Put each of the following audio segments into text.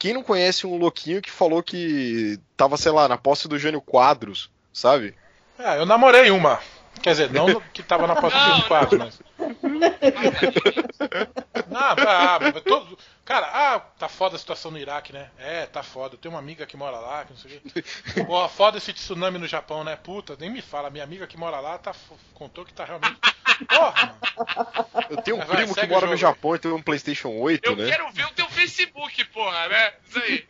quem não conhece um louquinho que falou que tava, sei lá, na posse do Jânio Quadros, sabe? É, eu namorei uma. Quer dizer, não que tava na posse do Jânio Quadros, mas. Não, ah, todo... Cara, ah, tá foda a situação no Iraque, né? É, tá foda. Eu tenho uma amiga que mora lá, que não sei o quê. Pô, foda esse tsunami no Japão, né? Puta, nem me fala. Minha amiga que mora lá tá, contou que tá realmente. Porra, mano. Eu tenho um Vai, primo que mora no Japão e tem um PlayStation 8, Eu né? Eu quero ver o teu Facebook, porra, né? Isso aí.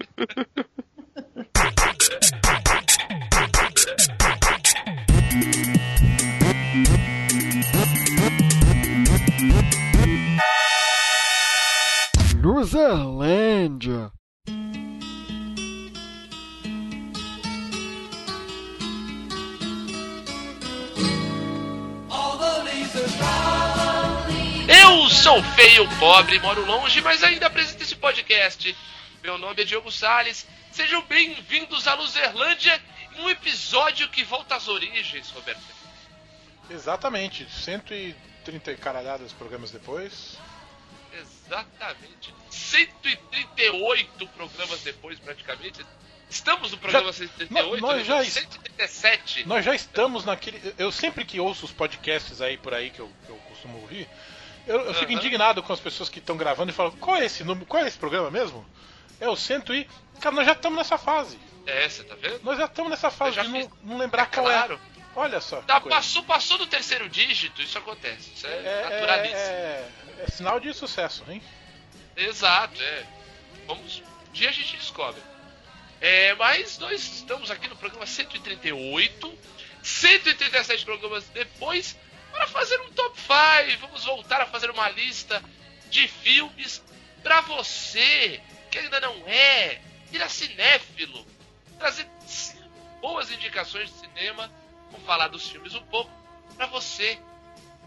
Luzerlândia. Eu sou feio, pobre, moro longe, mas ainda apresento esse podcast. Meu nome é Diogo Sales. Sejam bem-vindos à Luzerlândia um episódio que volta às origens, Roberto. Exatamente, 130 caralhadas programas depois. Exatamente. 138 programas depois, praticamente. Estamos no programa já, 138, nós, já, 137. Nós já estamos naquele. Eu sempre que ouço os podcasts aí por aí que eu, que eu costumo ouvir, eu, eu fico indignado com as pessoas que estão gravando e falam: qual é esse número? Qual é esse programa mesmo? É o 100 e. Cara, nós já estamos nessa fase. É, você tá vendo? Nós já estamos nessa fase de fiz... não, não, lembrar é qual é. É. Olha só. Tá, passou, passou do terceiro dígito, isso acontece. Isso é, é naturalíssimo. É, é, é, sinal de sucesso, hein? Exato, é. Vamos. Um dia a gente descobre. É, mas nós estamos aqui no programa 138, 137 programas depois, para fazer um top 5. Vamos voltar a fazer uma lista de filmes para você que ainda não é, vira cinéfilo, trazer boas indicações de cinema Vamos falar dos filmes um pouco para você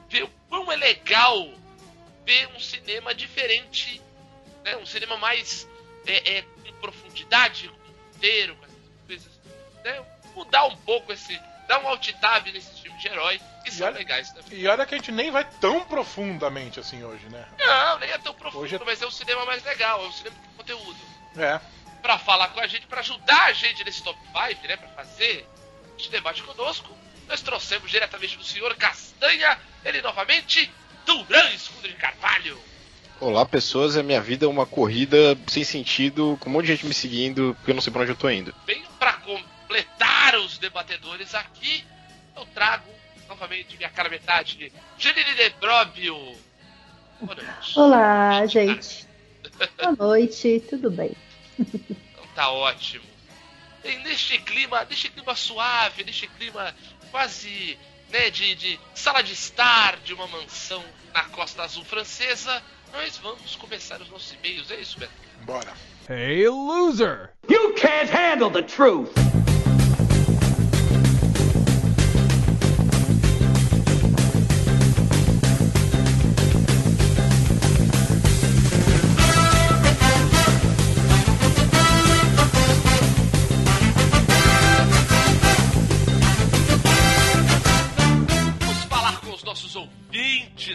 ver o quão é legal ver um cinema diferente, né? um cinema mais é, é, com profundidade, com inteiro, com essas coisas. Né? Mudar um pouco esse. dar um alt tab nesses filmes de herói, que e são olha, legais também. E olha que a gente nem vai tão profundamente assim hoje, né? Não, nem é tão profundo, hoje é... mas é um cinema mais legal, é um cinema com conteúdo. É. Pra falar com a gente, para ajudar a gente nesse top 5, né? Pra fazer de debate conosco, nós trouxemos diretamente do senhor Castanha, ele novamente, Duran Escudo de Carvalho. Olá, pessoas. A minha vida é uma corrida sem sentido, com um monte de gente me seguindo, porque eu não sei pra onde eu tô indo. Bem, pra completar os debatedores aqui, eu trago novamente minha cara metade, Janine de Bróbio. Boa noite. Olá, gente. Boa noite, tudo bem? Então tá ótimo. E neste clima, neste clima suave, neste clima quase né, de, de sala de estar de uma mansão na Costa Azul francesa, nós vamos começar os nossos e-mails. É isso, Beto? Bora. Hey, loser! You can't handle the truth!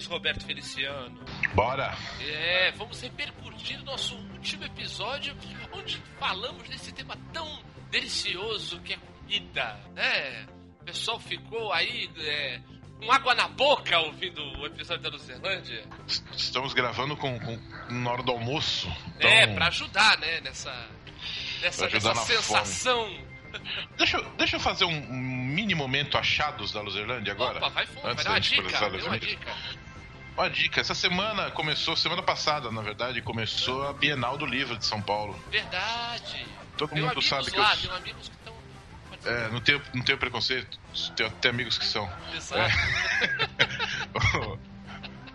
Roberto Feliciano. Bora! É, vamos repercutir nosso último episódio, onde falamos desse tema tão delicioso que é comida, né? O pessoal ficou aí é, com água na boca ouvindo o episódio da Luzerlândia. Estamos gravando com, com na hora do almoço. Então... É, pra ajudar, né? Nessa, nessa, nessa sensação. Fome. Deixa, deixa eu fazer um, mini momento achados da Luzerlândia agora. Opa, vai fundo, vai dar uma dica, uma dica. Uma dica, essa semana começou, semana passada, na verdade, começou a Bienal do Livro de São Paulo. Verdade. Todo tem mundo sabe que lá, eu. Tem amigos que estão. É, não tenho, não tenho preconceito, tenho até amigos que são. Exato. É.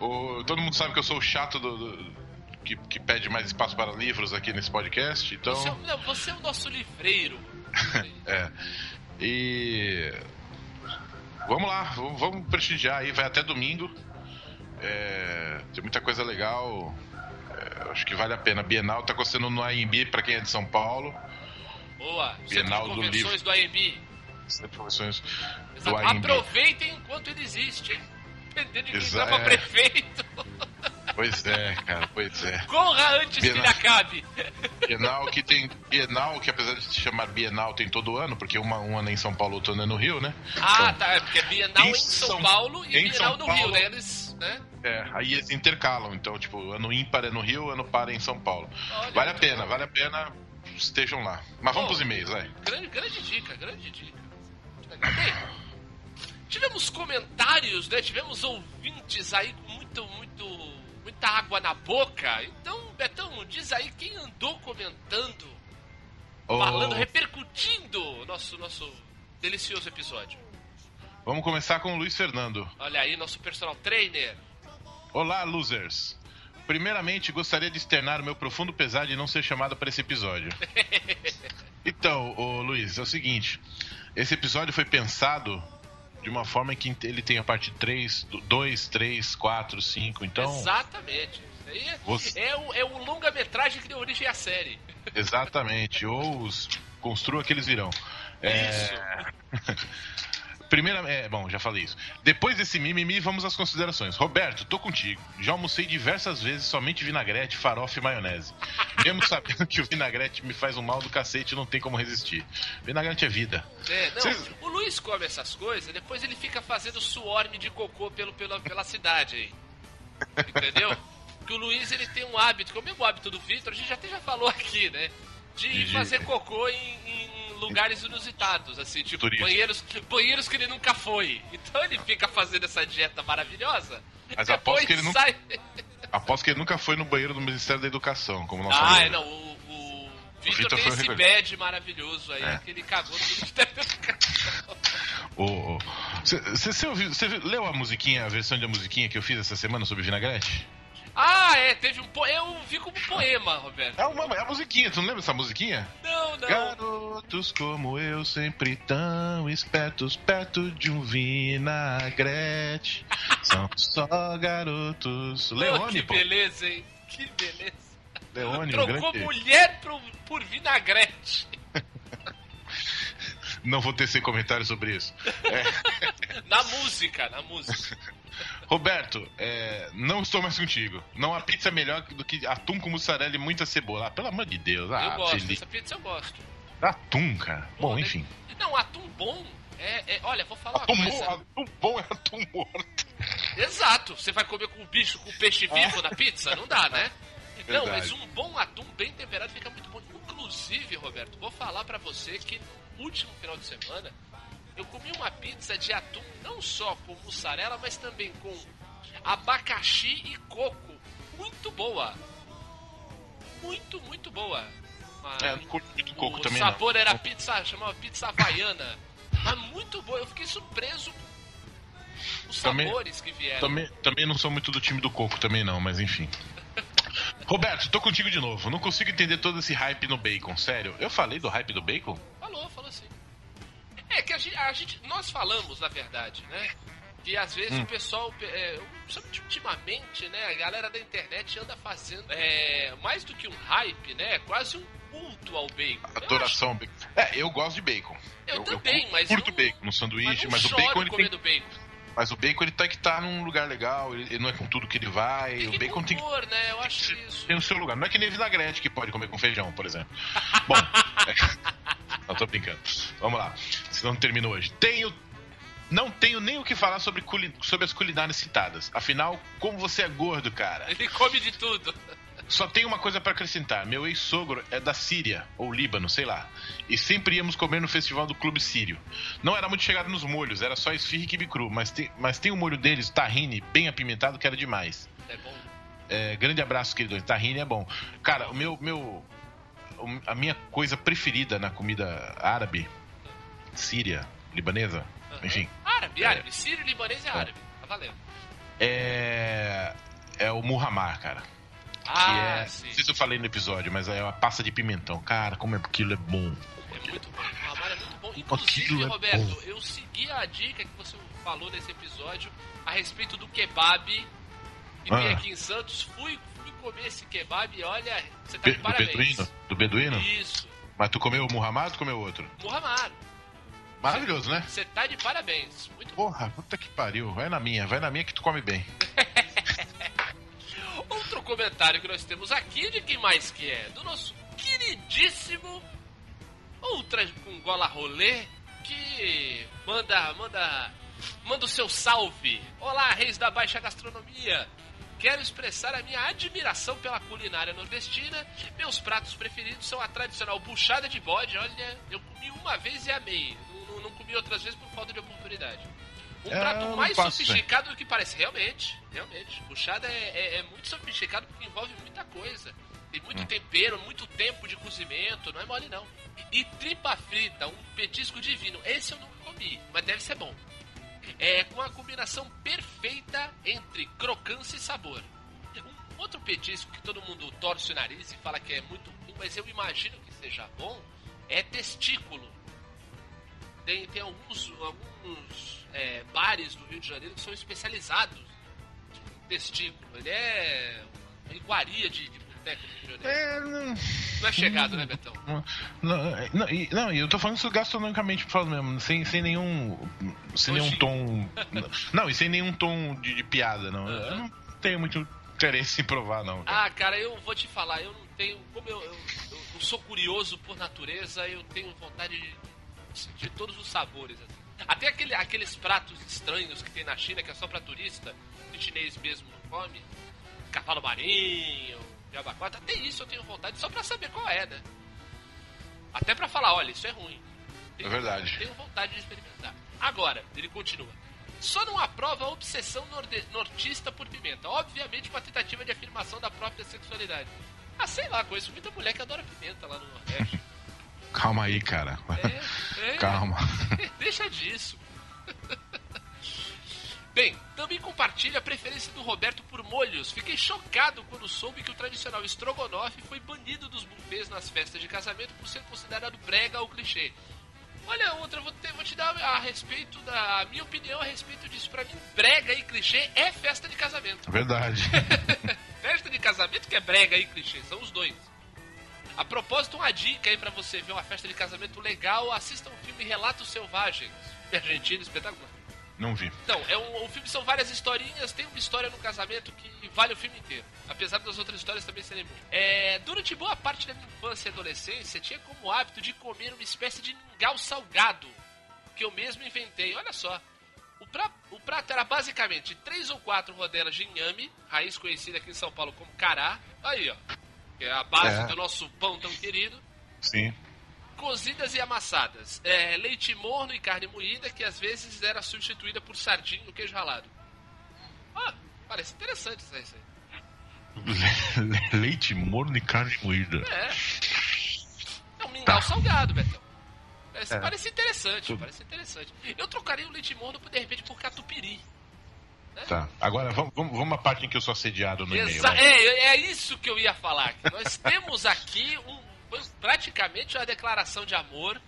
o, o, todo mundo sabe que eu sou o chato do, do que, que, pede mais espaço para livros aqui nesse podcast, então. Você é, não, você é o nosso livreiro. é. E. Vamos lá, vamos prestigiar aí, vai até domingo. É, tem muita coisa legal. É, acho que vale a pena. Bienal tá acontecendo no AMB para quem é de São Paulo. Boa. Bienal do livro. do AMB. Convenções do AMB. Aproveitem enquanto ele existe, hein? Dependendo de quem Exa tá é. prefeito. Pois é, cara, pois é. Corra antes que ele Bienal. acabe. Bienal que tem. Bienal, que apesar de se chamar Bienal, tem todo ano, porque uma, um ano é em São Paulo, outro ano é no Rio, né? Ah, Então, tá. É porque é Bienal Em São, São- Paulo e em Bienal no Rio, né? Eles, né? É, aí eles intercalam, então, tipo, ano ímpar é no Rio, ano par é em São Paulo. Olha, Vale a pena, vale a pena, estejam lá. Mas vamos pros e-mails, vai. Grande, grande dica, grande dica. Legal. Tivemos comentários, né? Tivemos ouvintes aí com muito, muito, muita água na boca. Então, Betão, diz aí quem andou comentando, Ô, falando, repercutindo o nosso, nosso delicioso episódio. Vamos começar com o Luiz Fernando. Olha aí, nosso personal trainer. Olá, losers! Primeiramente, gostaria de externar o meu profundo pesar de não ser chamado para esse episódio. Então, ô, Luiz, é o seguinte: esse episódio foi pensado de uma forma que ele tem a parte 3, 2, 3, 4, 5. Então, Exatamente. Isso é- Você- é, o, é o longa-metragem que deu origem à série. exatamente. Ou os construa que eles virão. É, Isso. Primeira, é, bom, já falei isso. Depois desse mimimi, vamos às considerações. Roberto, tô contigo. Já almocei diversas vezes somente vinagrete, farofa e maionese. Mesmo sabendo que o vinagrete me faz um mal do cacete, não tem como resistir. Vinagrete é vida. É, não, Vocês- o Luiz come essas coisas, depois ele fica fazendo suorme de cocô pelo, pela, pela cidade aí. Entendeu? Porque o Luiz ele tem um hábito, que é o mesmo hábito do Vitor, a gente até já falou aqui, né? De De- fazer cocô em, em lugares inusitados, assim, tipo banheiros, banheiros que ele nunca foi. Então ele fica fazendo essa dieta maravilhosa. Mas aposto que ele nunca- sai... Aposto que ele nunca foi no banheiro do Ministério da Educação, como nosso Ah, é, não, o, o Vitor Vitor tem esse badge maravilhoso aí, É. que ele cagou no Ministério da Educação. Você você ouviu- você leu a musiquinha, a versão da musiquinha que eu fiz essa semana sobre vinagrete? Ah, é, teve um po... Eu vi como poema, Roberto. É, uma, é a musiquinha, tu não lembra dessa musiquinha? Não, não. Garotos como eu, sempre tão espertos, perto de um vinagrete. São só garotos. Pô, Leone, que pô. beleza, hein? Que beleza. Leone, um Trocou grande. mulher pro, por vinagrete. Não vou tecer comentário sobre isso. Na música, na música. Roberto, é, não estou mais contigo. Não há pizza melhor do que atum com mussarela e muita cebola. Ah, pelo amor de Deus. eu Ah, gosto, Felipe. essa pizza eu gosto. Atum, cara. Bom, Pô, enfim. Não, atum bom é, é- Olha, vou falar Atum, uma coisa. atum bom é atum morto. Exato. Você vai comer com bicho, com peixe vivo na pizza? Não dá, né? Não, Verdade. mas um bom atum bem temperado fica muito bom. Inclusive, Roberto, vou falar pra você que último final de semana eu comi uma pizza de atum não só com mussarela, mas também com abacaxi e coco. Muito boa. Muito, muito boa. Uma- É, muito coco o também, sabor não. era pizza, chamava pizza havaiana. Mas muito boa. Eu fiquei surpreso com os Também- sabores que vieram. Também, também não sou muito do time do coco, também não, mas enfim. Roberto, tô contigo de novo. Não consigo entender todo esse hype no bacon, sério. Eu falei do hype do bacon? É que a gente, a gente- nós falamos, na verdade, né? Que às vezes Hum. o pessoal, é, principalmente ultimamente, né? A galera da internet anda fazendo é, mais do que um hype, né? Quase um culto ao bacon. Eu Adoração ao bacon. É, eu gosto de bacon. Eu também, cu- mas curto eu- bacon no sanduíche, mas, mas, o bacon ele tem, bacon. mas o bacon ele tem que estar num lugar legal, ele, não é com tudo que ele vai, Tem o que bacon tem que compor, né? Eu acho isso. tem o seu lugar. Não é que nem vinagrete que pode comer com feijão, por exemplo. Bom, é... não tô brincando. Vamos lá. Senão não termina hoje. Tenho não tenho nem o que falar sobre, culi- sobre as culinárias citadas. Afinal, como você é gordo, cara? Ele come de tudo. Só tenho uma coisa pra acrescentar. Meu ex-sogro é da Síria, ou Líbano, sei lá. E sempre íamos comer no festival do Clube Sírio. Não era muito chegado nos molhos, era só esfirra e quibe cru. Mas tem, mas tem o molho deles, tahine, bem apimentado, que era demais. É bom. É, grande abraço, querido. Tahine é bom. Cara, o meu, meu. A minha coisa preferida na comida árabe, síria, libanesa, Aham. enfim, Árabe, É. árabe. Sírio, libanês é árabe. Tá valendo. é. É o muhammar, cara. Ah, é. sim. Não sei se eu falei no episódio, mas é uma pasta de pimentão. Cara, como aquilo é bom. É muito bom. O Ramar é muito bom. Inclusive, é Roberto, bom. eu segui a dica que você falou nesse episódio a respeito do kebab. E vim Ah. aqui em Santos, fui comer esse kebab e olha, você tá Be- de do parabéns. beduíno? Do beduíno? Isso, Mas tu comeu o muhammar ou comeu outro? Muhammad, Maravilhoso, né? você tá de parabéns. Muito. Porra, puta que pariu. Vai na minha, vai na minha que tu come bem. comentário que nós temos aqui, de quem mais que é? Do nosso queridíssimo Ultra com gola rolê, que manda, manda, manda o seu salve. Olá, reis da baixa gastronomia. Quero expressar a minha admiração pela culinária nordestina. Meus pratos preferidos são a tradicional buchada de bode. Olha, eu comi uma vez e amei. Não, não, comi outras vezes por falta de oportunidade. Um é, prato mais sofisticado do que parece. Realmente, realmente. Buchada é, é, é, muito sofisticado porque envolve muita coisa. Tem muito hum. tempero, muito tempo de cozimento, não é mole não. E tripa frita, um petisco divino. Esse eu nunca comi, mas deve ser bom. É com a combinação perfeita entre crocância e sabor. Um outro petisco que todo mundo torce o nariz e fala que é muito ruim, mas eu imagino que seja bom, é testículo. Tem, tem alguns, alguns é, bares do Rio de Janeiro que são especializados em testículo. Ele é iguaria de, de é, não... não é chegado, né, Betão? Não, não, não, eu tô falando isso gastronomicamente falando mesmo, sem, sem nenhum. Sem nenhum tom. não, e sem nenhum tom de, de piada, não. Uhum. Eu não tenho muito interesse em provar, não. Cara. Ah, cara, eu vou te falar, eu não tenho. Como eu, eu, eu sou curioso por natureza, eu tenho vontade de, de todos os sabores. Assim. Até aquele, aqueles pratos estranhos que tem na China, que é só pra turista, que o chinês mesmo não come. Cavalo marinho, de abacate. Até isso eu tenho vontade só pra saber qual é, né? Até pra falar, olha, isso é ruim. Tenho, é verdade. Tenho vontade de experimentar. Agora, ele continua. Só não aprova a obsessão nortista por pimenta. Obviamente uma tentativa de afirmação da própria sexualidade. Ah, sei lá, conheço muita mulher que adora pimenta lá no Nordeste. Calma aí, cara. É, é, Calma. Deixa disso. Bem, também compartilha a preferência do Roberto por molhos. Fiquei chocado quando soube que o tradicional estrogonofe foi banido dos buffets nas festas de casamento por ser considerado brega ou clichê. Olha, outra, vou te, vou te dar a respeito da a minha opinião a respeito disso. Pra mim, brega e clichê é festa de casamento. Verdade. festa de casamento que é brega e clichê, são os dois. A propósito, uma dica aí para você ver uma festa de casamento legal, assista um filme Relatos Selvagens. Argentina, espetacular. Não vi. Não, é um, o filme são várias historinhas, tem uma história no casamento que vale o filme inteiro. Apesar das outras histórias também serem boas. É, durante boa parte da minha infância e adolescência, tinha como hábito de comer uma espécie de mingau salgado, que eu mesmo inventei. Olha só. O, pra, o prato era basicamente três ou quatro rodelas de inhame, raiz conhecida aqui em São Paulo como cará. Aí, ó. Que é a base é. do nosso pão tão querido. Sim cozidas e amassadas. É, leite morno e carne moída, que às vezes era substituída por sardinha no queijo ralado. Ah, parece interessante isso aí. leite morno e carne moída. É. É um mingau tá. salgado, Betão. Parece, é. parece interessante, Tudo. parece interessante. Eu trocaria o leite morno, de repente, por catupiry. Né? Tá. Agora vamos, vamos, vamos à parte em que eu sou assediado no e-mail. É, é isso que eu ia falar. Nós temos aqui um foi praticamente uma declaração de amor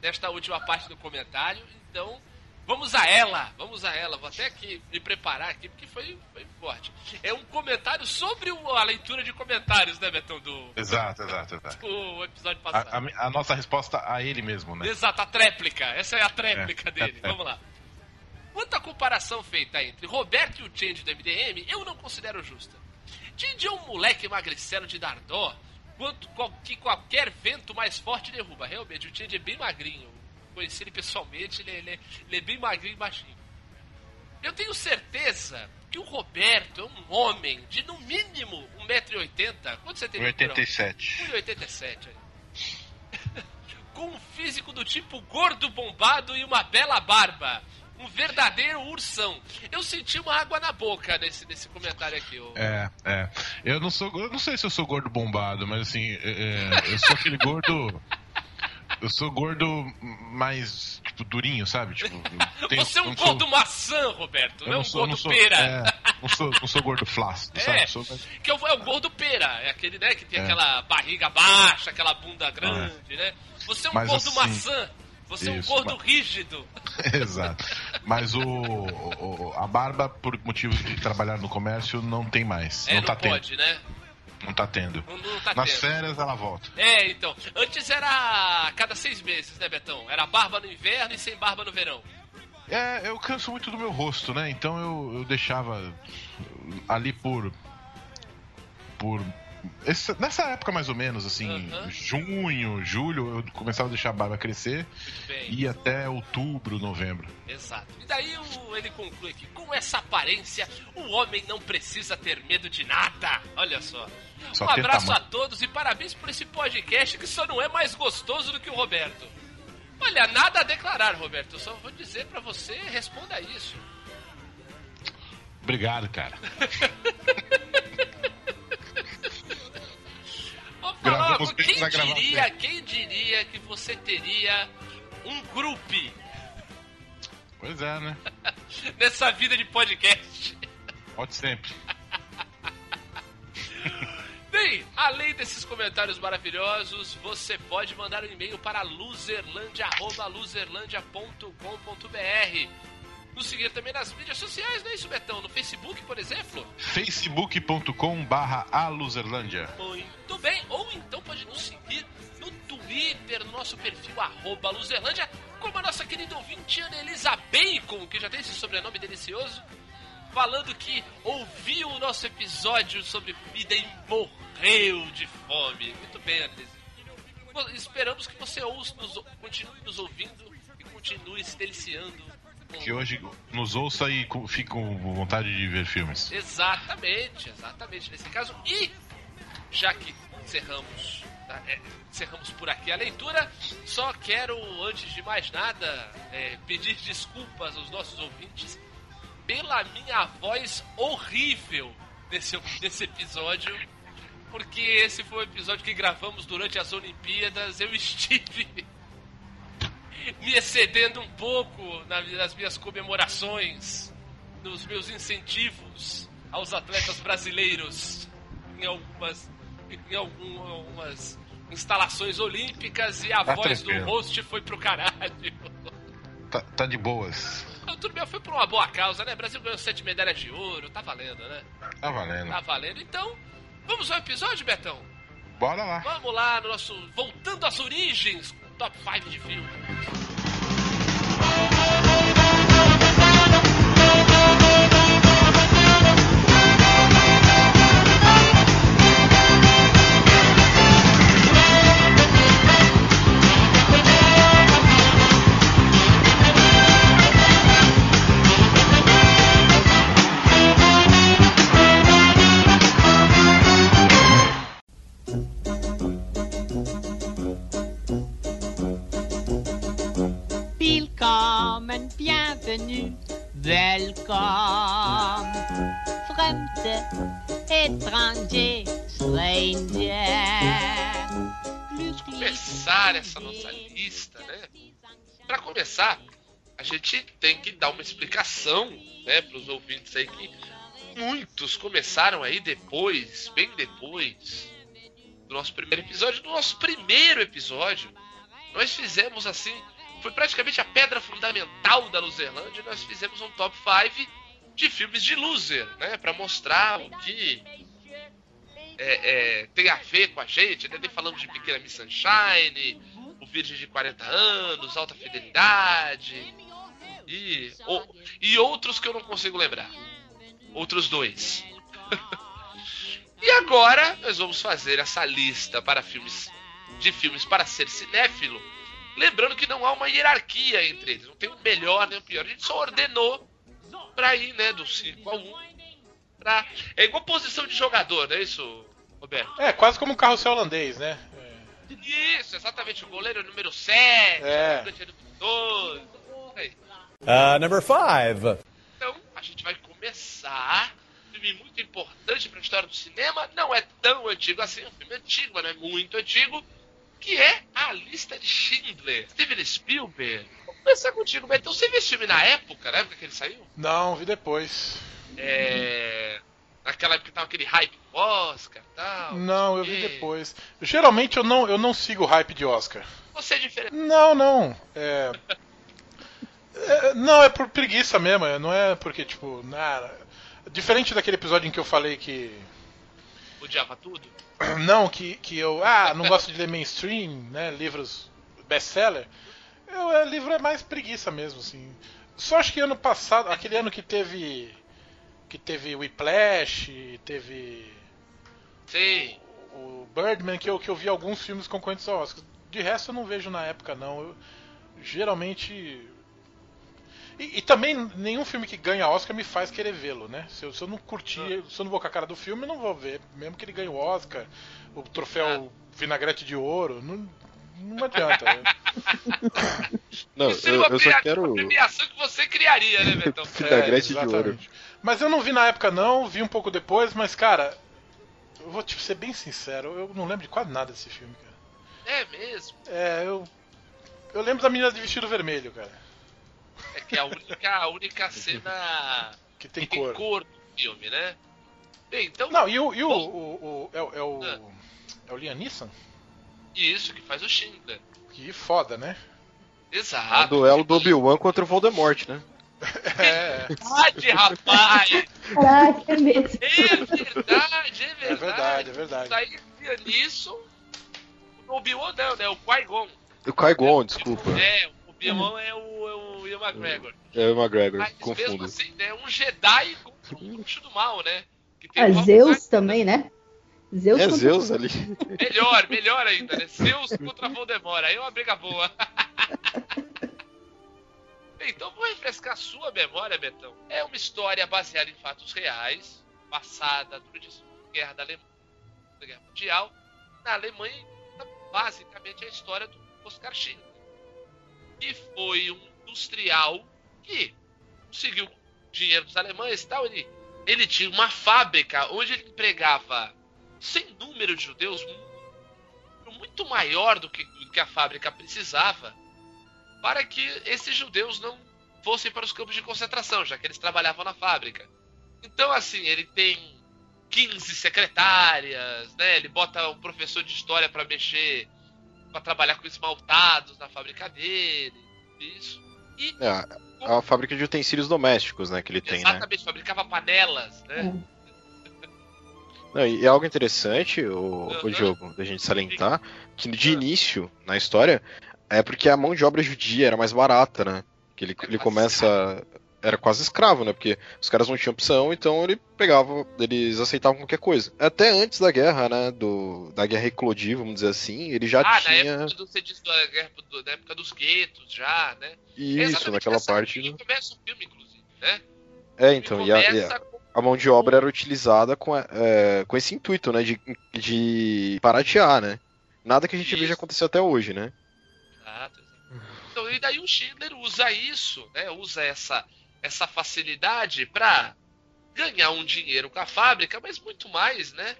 nesta última parte do comentário. Então, vamos a ela, vamos a ela. Vou até aqui me preparar aqui, porque foi, foi forte. É um comentário sobre a leitura de comentários, né, Betão? Do, exato, exato, exato. O episódio passado. A, a, a, nossa resposta a ele mesmo, né? Exato, a tréplica. Essa é a tréplica é, dele. É, é. Vamos lá. Quanto à comparação feita entre Roberto e o Change do MDM, eu não considero justa. Change é um moleque magricelo de Dardó quanto que qualquer vento mais forte derruba. Realmente, o Change é bem magrinho. Conheci ele pessoalmente, ele, ele, ele é bem magrinho e baixinho. Eu tenho certeza que o Roberto é um homem de no mínimo 1,80m. Quanto você tem? 1,87m. 1,87m. Com um físico do tipo gordo bombado e uma bela barba um verdadeiro ursão. Eu senti uma água na boca nesse, nesse comentário aqui. É, é. Eu não sou. Eu não sei se eu sou gordo bombado, mas assim, é, é eu sou aquele gordo. Eu sou gordo mais, tipo, durinho, sabe? Tipo, tenho, Você é um gordo sou... maçã, Roberto, não, não é um sou, gordo sou, pera. É, não, sou, não sou gordo flácido, é, sabe? Sou... Que é o, é o gordo pera, é aquele, né, que tem é. aquela barriga baixa, aquela bunda grande, ah. né? Você é um Mas, gordo assim, maçã. Você Isso, é um gordo mas... rígido. Exato. Mas o, o, a barba, por motivo de trabalhar no comércio, não tem mais. É, não, não tá pode, tendo. né? Não tá tendo. Não, não tá Nas tendo. férias ela volta. É, então. Antes era cada seis meses, né, Betão? Era barba no inverno e sem barba no verão. É, eu canso muito do meu rosto, né? Então eu, eu deixava ali por por esse, nessa época mais ou menos, assim, Aham. junho, julho, eu começava a deixar a barba crescer e até outubro, novembro. Exato. E daí o- ele conclui que com essa aparência, o homem não precisa ter medo de nada. Olha só. Só um abraço tamanho. a todos e parabéns por esse podcast que só não é mais gostoso do que o Roberto. Olha, nada a declarar, Roberto. Eu só vou dizer pra você, responda isso. Obrigado, cara. Gravamos logo, quem diria, quem diria que você teria um grupo Pois é, né? nessa vida de podcast? Pode sempre. Bem, além desses comentários maravilhosos, você pode mandar um e-mail para loserlandia, arroba loserlandia.com.br. Nos seguir também nas mídias sociais, não é isso, Betão? No Facebook, por exemplo? facebook.com barra aluzerlândia. Muito bem. Ou então pode nos seguir no Twitter, no nosso perfil, arroba Luzerlândia, como a nossa querida ouvinte Ana Elisa Bacon, que já tem esse sobrenome delicioso, falando que ouviu o nosso episódio sobre comida e morreu de fome. Muito bem, Ana Elisa. Esperamos que você ouça, nos, continue nos ouvindo e continue se deliciando. Que hoje nos ouça e fique com vontade de ver filmes. Exatamente, exatamente nesse caso. E já que encerramos, tá, é, encerramos por aqui a leitura, só quero, antes de mais nada, é, pedir desculpas aos nossos ouvintes pela minha voz horrível nesse, nesse episódio. Porque esse foi o episódio que gravamos durante as Olimpíadas. Eu estive me excedendo um pouco na- nas minhas comemorações, nos meus incentivos aos atletas brasileiros em algumas, em algum- algumas instalações olímpicas e a Tá voz do tranquilo. host foi pro caralho. Tá, tá de boas. Tudo bem, foi por uma boa causa, né? O Brasil ganhou sete medalhas de ouro, tá valendo, né? Tá valendo. Tá valendo. Então, vamos ao episódio, Betão? Bora lá. Vamos lá no nosso Voltando às Origens, o top 5 de filme. Étranger, stranger. Começar essa nossa lista, né? Pra começar, a gente tem que dar uma explicação, né, pros ouvintes aí que muitos começaram aí depois, bem depois do nosso primeiro episódio. No nosso primeiro episódio, nós fizemos assim, foi praticamente a pedra fundamental da Luzerlândia, nós fizemos um top 5 de filmes de loser, né, Pra mostrar o que é, é, tem a ver com a gente, né? Falamos de Pequena Miss Sunshine, o Virgem de 40 anos, Alta Fidelidade e, e outros que eu não consigo lembrar. Outros dois. e agora nós vamos fazer essa lista para filmes de filmes para ser cinéfilo. Lembrando que não há uma hierarquia entre eles, não tem o melhor nem o pior. A gente só ordenou para ir, né, do 5 ao 1. Pra... É igual posição de jogador, não é isso, Roberto? É, quase como um carrossel holandês, né? Isso, exatamente. O goleiro é número 7, É. o é número 12. Aí. Uh, number five. Então, a gente vai começar. Um filme muito importante para a história do cinema. Não é tão antigo assim, é um filme antigo, mas não é muito antigo. Que é A Lista de Schindler. Steven Spielberg. Começar contigo, Beto. Você viu esse filme na época, na época que ele saiu? Não, vi depois. É. Naquela época que tava aquele hype do Oscar e tal. Não, eu vi depois. Geralmente eu não, eu não sigo o hype de Oscar. Você é diferente. Não, não. É... é, Não, é por preguiça mesmo. é, Não é porque, tipo, nada. Diferente daquele episódio em que eu falei que. Odiava tudo. Não, que, que eu. Ah, não gosto de ler mainstream, né? Livros best-seller. Eu, é, livro é mais preguiça mesmo, assim. Só acho que ano passado, aquele ano que teve. Que teve Whiplash, teve. Sei. O Birdman, que eu, que eu vi alguns filmes concorrentes ao Oscar. De resto eu não vejo na época, não. Eu, geralmente. E, e também nenhum filme que ganha Oscar me faz querer vê-lo, né? Se eu, se eu não curtir, se eu não vou com a cara do filme, eu não vou ver. Mesmo que ele ganhe o Oscar, o troféu vinagrete de ouro, não, não adianta. né? Não, Isso eu, eu só quero. uma premiação que você criaria, né, Betão? Vinagrete de exatamente. ouro. Mas eu não vi na época não, vi um pouco depois, mas cara, eu vou te ser bem sincero, eu não lembro de quase nada desse filme, cara. É mesmo. É, eu. Eu lembro da menina de vestido vermelho, cara. É que é a única, a única cena Que tem que cor. tem cor no filme, né? Bem, então, Não, e o. E o, o, o- é, o- é o. Ah. É o Liam Neeson? Isso que faz o Schindler. Que foda, né? É o Exato. duelo do Obi-Wan contra o Voldemort, né? É, Verdade, rapaz! Caraca, é mesmo. É verdade, é verdade. é verdade, é verdade. Isso aí via nisso. O Obi-Wan não, né? O Qui-Gon. O Qui-Gon, desculpa. É, o Obi-Wan é o, é o Ian McGregor. É o McGregor, Mas mesmo confundo. assim, né? Um Jedi contra um bruxo do mal, né? Que tem Ah, Zeus também, né? Zeus É contra- Zeus ali. Melhor, melhor ainda, né? Zeus contra Voldemort. Aí é uma briga boa. Bem, então vou refrescar a sua memória, Betão. É uma história baseada em fatos reais, passada durante a Guerra da Alemanha, da Guerra Mundial. Na Alemanha, basicamente, é a história do Oscar Schindler, que foi um industrial que conseguiu dinheiro dos alemães e tal. Ele, ele tinha uma fábrica onde ele empregava sem número de judeus, um número muito maior do que, do que a fábrica precisava, para que esses judeus não fossem para os campos de concentração, já que eles trabalhavam na fábrica. Então, assim, ele tem 15 secretárias, né? Ele bota um professor de história para mexer, para trabalhar com esmaltados na fábrica dele, isso. E É, a, a fábrica de utensílios domésticos, né, que ele tem, né? exatamente, fabricava panelas, né? Não, e é algo interessante, o, o jogo, da gente salientar, que de início, na história, é porque a mão de obra judia era mais barata, né? Que ele, É ele começa. Era quase escravo, né? Porque os caras não tinham opção, então ele pegava, eles aceitavam qualquer coisa. Até antes da guerra, né? Do, da guerra eclodir, vamos dizer assim, ele já Ah, na tinha época, do, você diz, da, guerra- na época dos guetos, já, né? isso, Exatamente naquela parte. época que começa o filme, inclusive, né? É, então, e a, e a- a mão de obra era utilizada com, é, com esse intuito, né? De, de baratear, né? Nada que a gente veja Isso. acontecer até hoje, né? Exato. Então, e daí o Schindler usa isso, né? Usa essa, essa facilidade para ganhar um dinheiro com a fábrica, mas muito mais, né?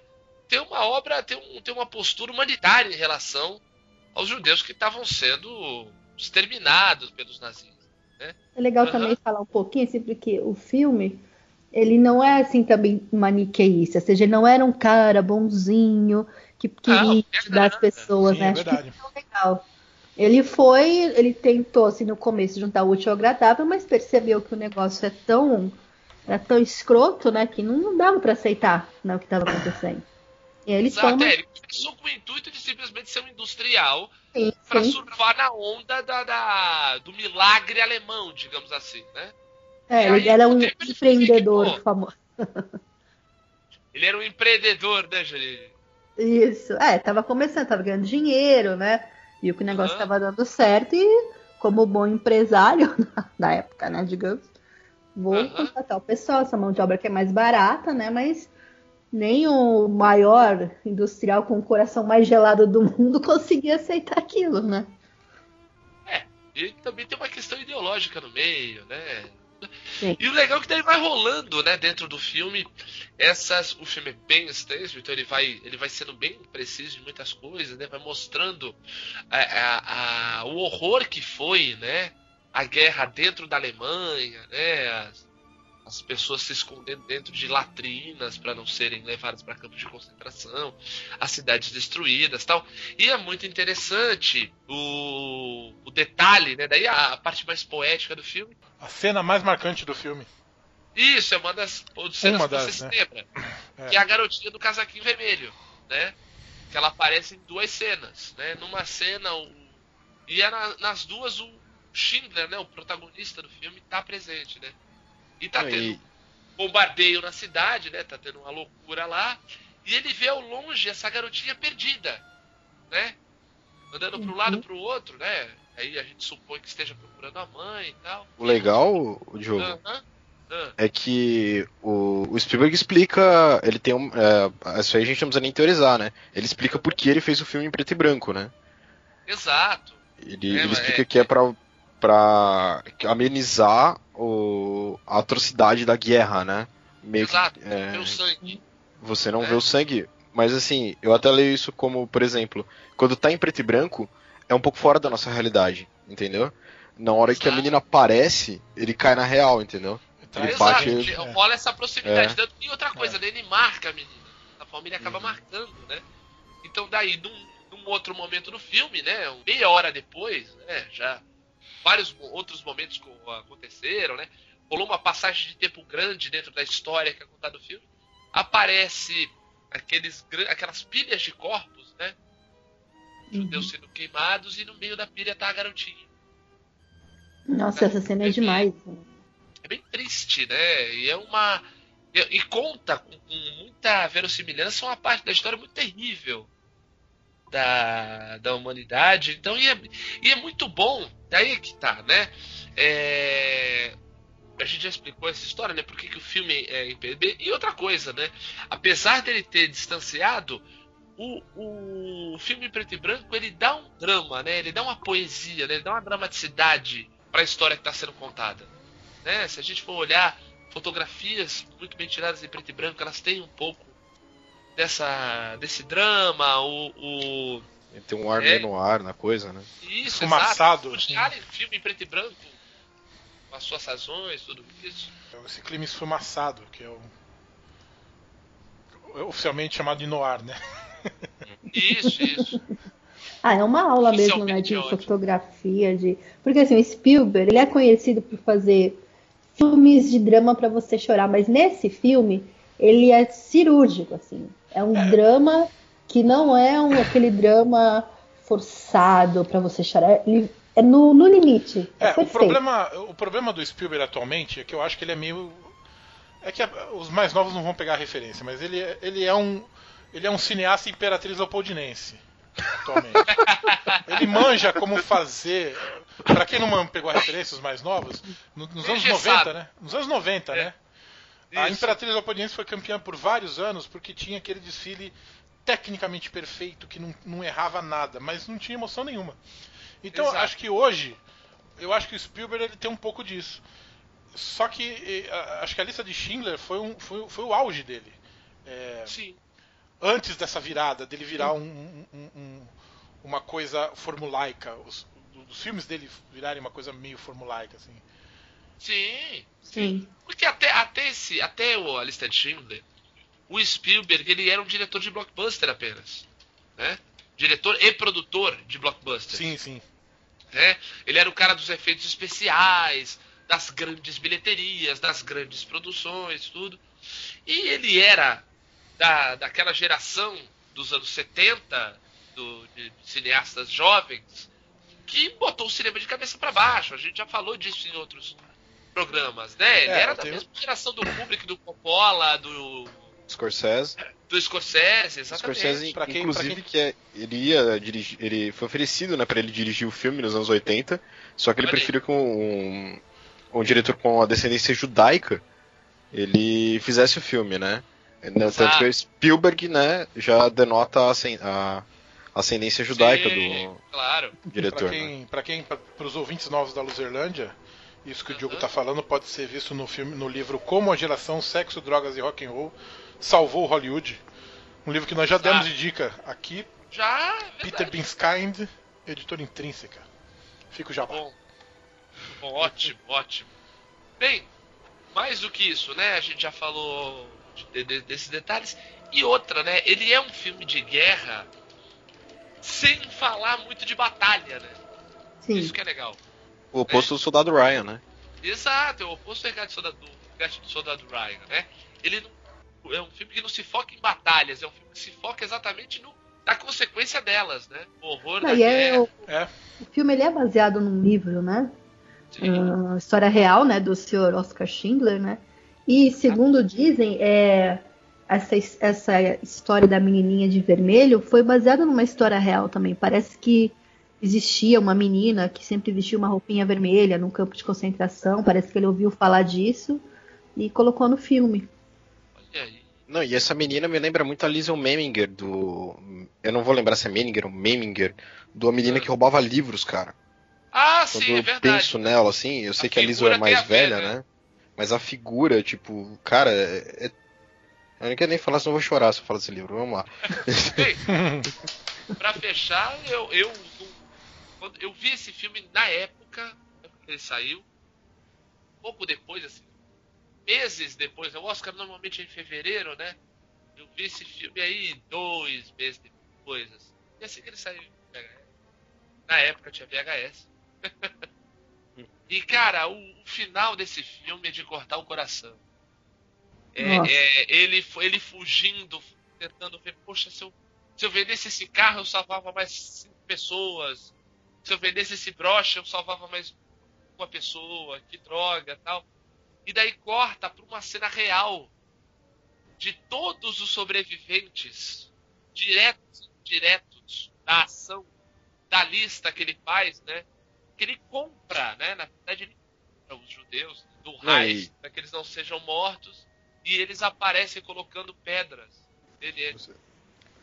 Ter uma obra, ter, um, ter uma postura humanitária em relação aos judeus que estavam sendo exterminados pelos nazistas. É legal Aham. também falar um pouquinho, assim, porque o filme, ele não é assim também maniqueísta, ou seja, ele não era um cara bonzinho que queria Não, é ajudar as nada. pessoas, Sim, né? é Acho que isso é legal. Ele foi, ele tentou, assim, no começo juntar o útil ao agradável, mas percebeu que o negócio é tão, era tão escroto, né, que não, não dava pra aceitar né, o que estava acontecendo. E aí ele Exato, toma, é, ele começou com o intuito de simplesmente ser um industrial para surfar na onda da, da- do milagre alemão, digamos assim, né? É, E ele era um empreendedor ficou. famoso. Ele era um empreendedor, né, Janine? Isso, é, tava começando, tava ganhando dinheiro, né? Viu que o negócio Aham. tava dando certo e, como bom empresário na época, né, digamos, vou Aham. contratar o pessoal, essa mão de obra que é mais barata, né? Mas nem o maior industrial com o coração mais gelado do mundo conseguia aceitar aquilo, né? E também tem uma questão ideológica no meio, né? Sim. E o legal é que daí vai rolando, né, dentro do filme, essas, o filme é bem extenso, então ele vai, ele vai sendo bem preciso em muitas coisas, né, vai mostrando a, a- a- o horror que foi, né, a guerra dentro da Alemanha, né, as, as pessoas se escondendo dentro de latrinas para não serem levadas para campos de concentração, as cidades destruídas, tal. E é muito interessante o, o detalhe, né, daí a, a parte mais poética do filme A cena mais marcante do filme. isso, é uma das cenas Uma que você das, se né? lembra. É. Que é a garotinha do casaquinho vermelho, né? Que ela aparece em duas cenas, né? Numa cena, o... e é na- nas duas o Schindler, né? O protagonista do filme tá presente, né? E tá tendo bombardeio na cidade, né? Tá tendo uma loucura lá. E ele vê ao longe essa garotinha perdida, né? Andando para um lado para o outro, né? Aí a gente supõe que esteja procurando a mãe e tal. O legal, o jogo. Ah, é que o, o Spielberg explica. Ele tem um. É, isso aí a gente não precisa nem teorizar, né? Ele explica por que ele fez o filme em preto e branco, né? Exato. Ele, É, ele explica é- que é pra, pra amenizar o, a atrocidade da guerra, né? Meio que, Exato. é, Meu sangue. você não É. vê o sangue. Mas assim, eu até leio isso como, por exemplo, quando tá em preto e branco, é um pouco fora da nossa realidade, entendeu? Na hora que a Exato. menina aparece, ele cai na real, entendeu? Ele Exato. bate- gente, Rola essa proximidade. É. Tanto- E outra coisa, né? Ele marca a menina. Da forma ele acaba marcando, né? Então daí, num, num outro momento do filme, né? Meia hora depois, né? Já vários outros momentos co- aconteceram, né? Rolou uma passagem de tempo grande dentro da história que é contada no filme. Aparece aqueles, aquelas pilhas de corpos, né? Judeus sendo queimados e no meio da pilha tá a garotinha. Nossa, essa cena é demais. é bem triste, né? E é uma. E, e conta com, com muita verossimilhança uma parte da história muito terrível da, da humanidade. Então, e é, e é muito bom. Daí é que tá, né? É, a gente já explicou essa história, né? Por que, que o filme é em PB. E outra coisa, né? Apesar dele ter distanciado, o, o filme em preto e branco ele dá um drama, né? Ele dá uma poesia, né? Ele dá uma dramaticidade para a história que está sendo contada né? Se a gente for olhar fotografias muito bem tiradas em preto e branco, elas têm um pouco dessa desse drama, o, o Tem um ar É. meio no ar na coisa, né? isso, Esfumaçado, exato. em filme em preto e branco, as suas razões, tudo isso. Esse clima esfumaçado, que é o. é oficialmente chamado de noir, né? Isso, isso. Ah, é uma aula mesmo, né, de ótimo. fotografia, de... Porque assim, o Spielberg, ele é conhecido por fazer filmes de drama pra você chorar, mas nesse filme, ele é cirúrgico, assim. É um drama que não é um, aquele drama forçado pra você chorar. Ele é no, no limite. É, É, o problema, o problema do Spielberg atualmente é que eu acho que ele é meio. É que a- os mais novos não vão pegar a referência, mas ele, é- ele é um. Ele é um cineasta imperatriz leopoldinense. Atualmente. ele manja como fazer. Pra quem não pegou a referência, os mais novos, no- nos anos Engessado. 90, né? Nos anos 90, É. né? A Isso. Imperatriz Leopoldinense foi campeã por vários anos porque tinha aquele desfile tecnicamente perfeito que não, não errava nada, mas não tinha emoção nenhuma. Então Exato. acho que hoje, eu acho que o Spielberg ele tem um pouco disso. Só que acho que a lista de Schindler foi, um, foi, foi o auge dele. É, Sim. antes dessa virada, dele virar um- um- uma coisa formulaica. Os, os filmes dele virarem uma coisa meio formulaica, assim. Sim. Sim. Porque até, até, esse, até o, a lista de Schindler, o Spielberg ele era um diretor de blockbuster apenas. Né? Diretor e produtor de blockbuster. Sim, sim. Né? Ele era o cara dos efeitos especiais, das grandes bilheterias, das grandes produções, tudo. E ele era da, daquela geração dos anos 70, do, de cineastas jovens, que botou o cinema de cabeça para baixo. A gente já falou disso em outros programas, né? Ele É, era da tenho- mesma geração do Kubrick, do Coppola, do, Scorsese. do Scorsese, exatamente. Scorsese, Pra quem- inclusive, pra quem- que é, ele ia dirigir. Ele foi oferecido, né, pra ele dirigir o filme nos anos 80. Só que ele Olha aí. preferiu que um, um diretor com a descendência judaica ele fizesse o filme, né? Tanto Exato. que o Spielberg, né, já denota a, ascen- a ascendência judaica Sim, do Claro. diretor. Né? quem, quem, para os ouvintes novos da Luzerlândia, isso que o Diogo Uhum. tá falando pode ser visto no filme, no livro Como a geração sexo, drogas e rock and roll salvou Hollywood. Um livro que nós já demos Ah. de dica aqui, Já. é Peter. Binskind, editora intrínseca. Fica o jabá. Bom, bom, ótimo, ótimo. Bem, mais do que isso, né? A gente já falou de- de- desses detalhes. E outra, né? Ele é um filme de guerra sem falar muito de batalha, né? Sim. Isso que é legal. O oposto do soldado Ryan, né? Exato, é o oposto do Resgate do Soldado, do Soldado Ryan, né? Ele não, é um filme que não se foca em batalhas, é um filme que se foca exatamente no, na consequência delas, né? O horror Não, da é, o, É, o filme ele é baseado num livro, né? Sim. Ah, história real, né, do Sr. Oscar Schindler, né? E segundo dizem, é, essa, essa história da menininha de vermelho foi baseada numa história real também. Parece que existia uma menina que sempre vestia uma roupinha vermelha num campo de concentração. Parece que ele ouviu falar disso e colocou no filme. Não, e essa menina me lembra muito a Liesel Meminger do. Eu não vou lembrar se é Meminger ou Meminger, do A Menina que Roubava Livros, cara. Ah, Quando sim, é eu verdade. penso nela, assim, eu sei A que a Liesel é mais velha, né? né? Mas a figura, tipo, cara, é. é- Eu não quero nem falar, senão eu vou chorar se eu falar desse livro. Vamos lá. Bem, pra fechar, eu, eu, eu vi esse filme na época, na época que ele saiu, pouco depois, assim, meses depois, o Oscar normalmente é em fevereiro, né? Eu vi esse filme aí dois meses depois, assim. E assim que ele saiu, na época tinha VHS. e cara, o, o final desse filme é de cortar o coração. É, é, ele, ele fugindo, tentando ver, poxa, se eu, se eu vendesse esse carro, eu salvava mais cinco pessoas. Se eu vendesse esse broche, eu salvava mais uma pessoa. Que droga tal. E daí corta pra uma cena real de todos os sobreviventes, diretos e indiretos da ação, da lista que ele faz, né? Que ele compra, né? Na verdade, ele compra os judeus do e- para que eles não sejam mortos, e eles aparecem colocando pedras. Ele,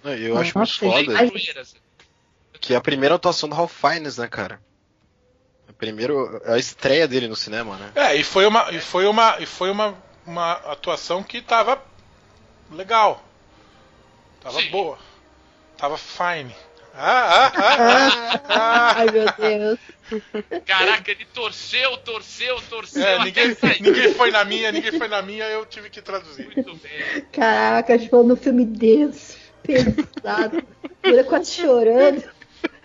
Eu acho muito foda que é a primeira atuação do Ralph Fiennes, né, cara? A primeira, a estreia dele no cinema, né? É, e foi uma, e foi uma, e foi uma, uma atuação que tava legal. Tava Sim. boa. Tava fine. Ah, ah, ah, ah, ah. Ai, meu Deus. Caraca, ele torceu, torceu, torceu. É, ninguém, ninguém foi na minha, ninguém foi na minha, eu tive que traduzir. Muito bem. Caraca, a gente falou no filme denso, pesado. Jura quase chorando.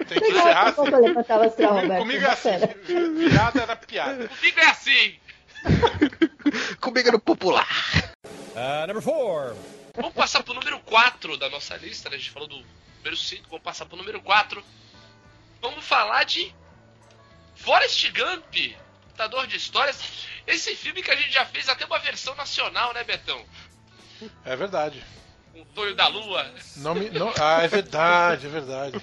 Tem que encerrar Como assim. Roberto? Comigo é assim, virada era piada. Comigo é assim. Comigo no popular. Uh, number four. Vamos passar pro número 4 da nossa lista, né? A gente falou do número 5, vamos passar pro número 4. Vamos falar de Forrest Gump, contador de histórias. Esse filme que a gente já fez até uma versão nacional, né, Betão? É verdade. Com o Tonho da Lua. Não me, não, ah, é verdade, é verdade.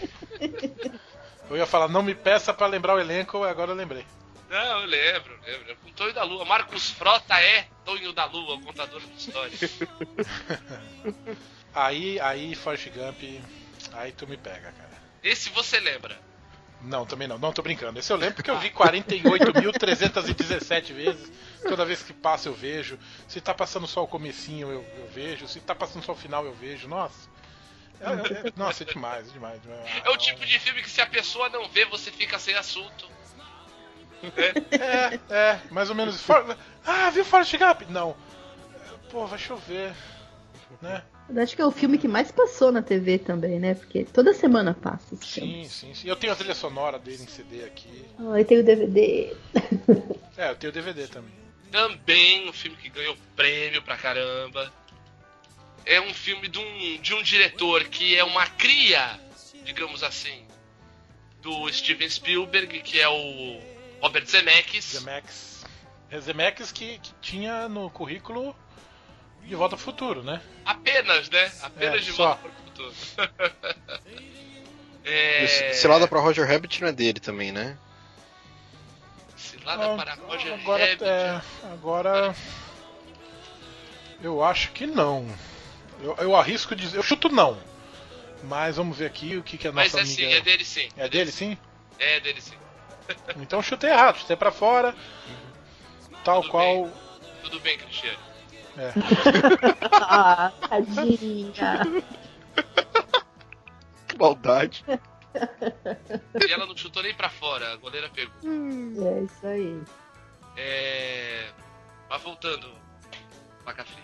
Eu ia falar, não me peça pra lembrar o elenco, agora eu lembrei. Não, eu lembro, lembro. É Com o Tonho da Lua. Marcos Frota é Tonho da Lua, contador de histórias. Aí, aí, Forrest Gump, aí tu me pega, cara. Esse você lembra. Não, também não. Não, tô brincando. Esse eu lembro porque eu vi 48.317 vezes. Toda vez que passa eu vejo. Se tá passando só o comecinho eu, eu vejo. Se tá passando só o final eu vejo. Nossa. É, é- é- nossa, é demais, é demais. É o tipo de filme que se a pessoa não vê, você fica sem assunto. É, é, mais ou menos. For- Ah, viu Forrest Gump? Não. Pô, vai chover. Né? Eu acho que é o filme que mais passou na TV também, né? Porque toda semana passa esse filme. Sim, sim, sim. Eu tenho a trilha sonora dele em CD aqui. Ah, e tem o DVD. É, eu tenho o DVD também. Também um filme que ganhou prêmio pra caramba. É um filme de um, de um diretor que é uma cria, digamos assim, do Steven Spielberg, que é o Robert Zemeckis. Zemeckis. É Zemeckis que, que tinha no currículo De Volta ao Futuro, né? Apenas, né? Apenas É, de só. volta para o futuro. é... Se lá dá pra Roger Rabbit não é dele também, né? Cilada Ah, para Roger agora, Rabbit. é, agora. Eu acho que não. Eu, eu arrisco dizer. Eu chuto não. Mas vamos ver aqui o que, que a Mas nossa é sim, amiga. é dele sim. É dele sim? É dele sim. Então eu chutei errado, chutei pra fora. Tal Tudo qual. Tudo bem, Cristiano. É. Ah, tadinha. Que maldade. E ela não chutou nem pra fora, a goleira pegou. É isso aí. É... Mas voltando, Macafé.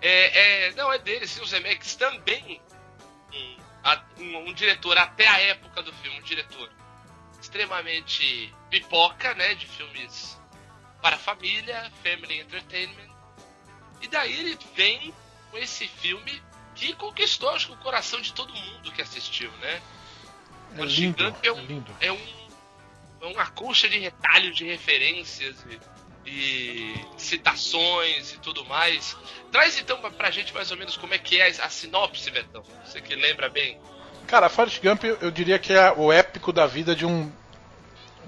É, é, não, é dele, sim, o Zemeckis também. Um, a- um- um diretor, até a época do filme, um diretor extremamente pipoca, né? De filmes para família, family entertainment. E daí ele vem com esse filme que conquistou, acho que, o coração de todo mundo que assistiu, né? É O lindo. É É um- lindo. é um é uma colcha de retalhos de referências e e citações e tudo mais. Traz então pra, gente mais ou menos como é que é a sinopse, Betão. Você que lembra bem. Cara, Forrest Gump eu, eu diria que é o épico da vida de um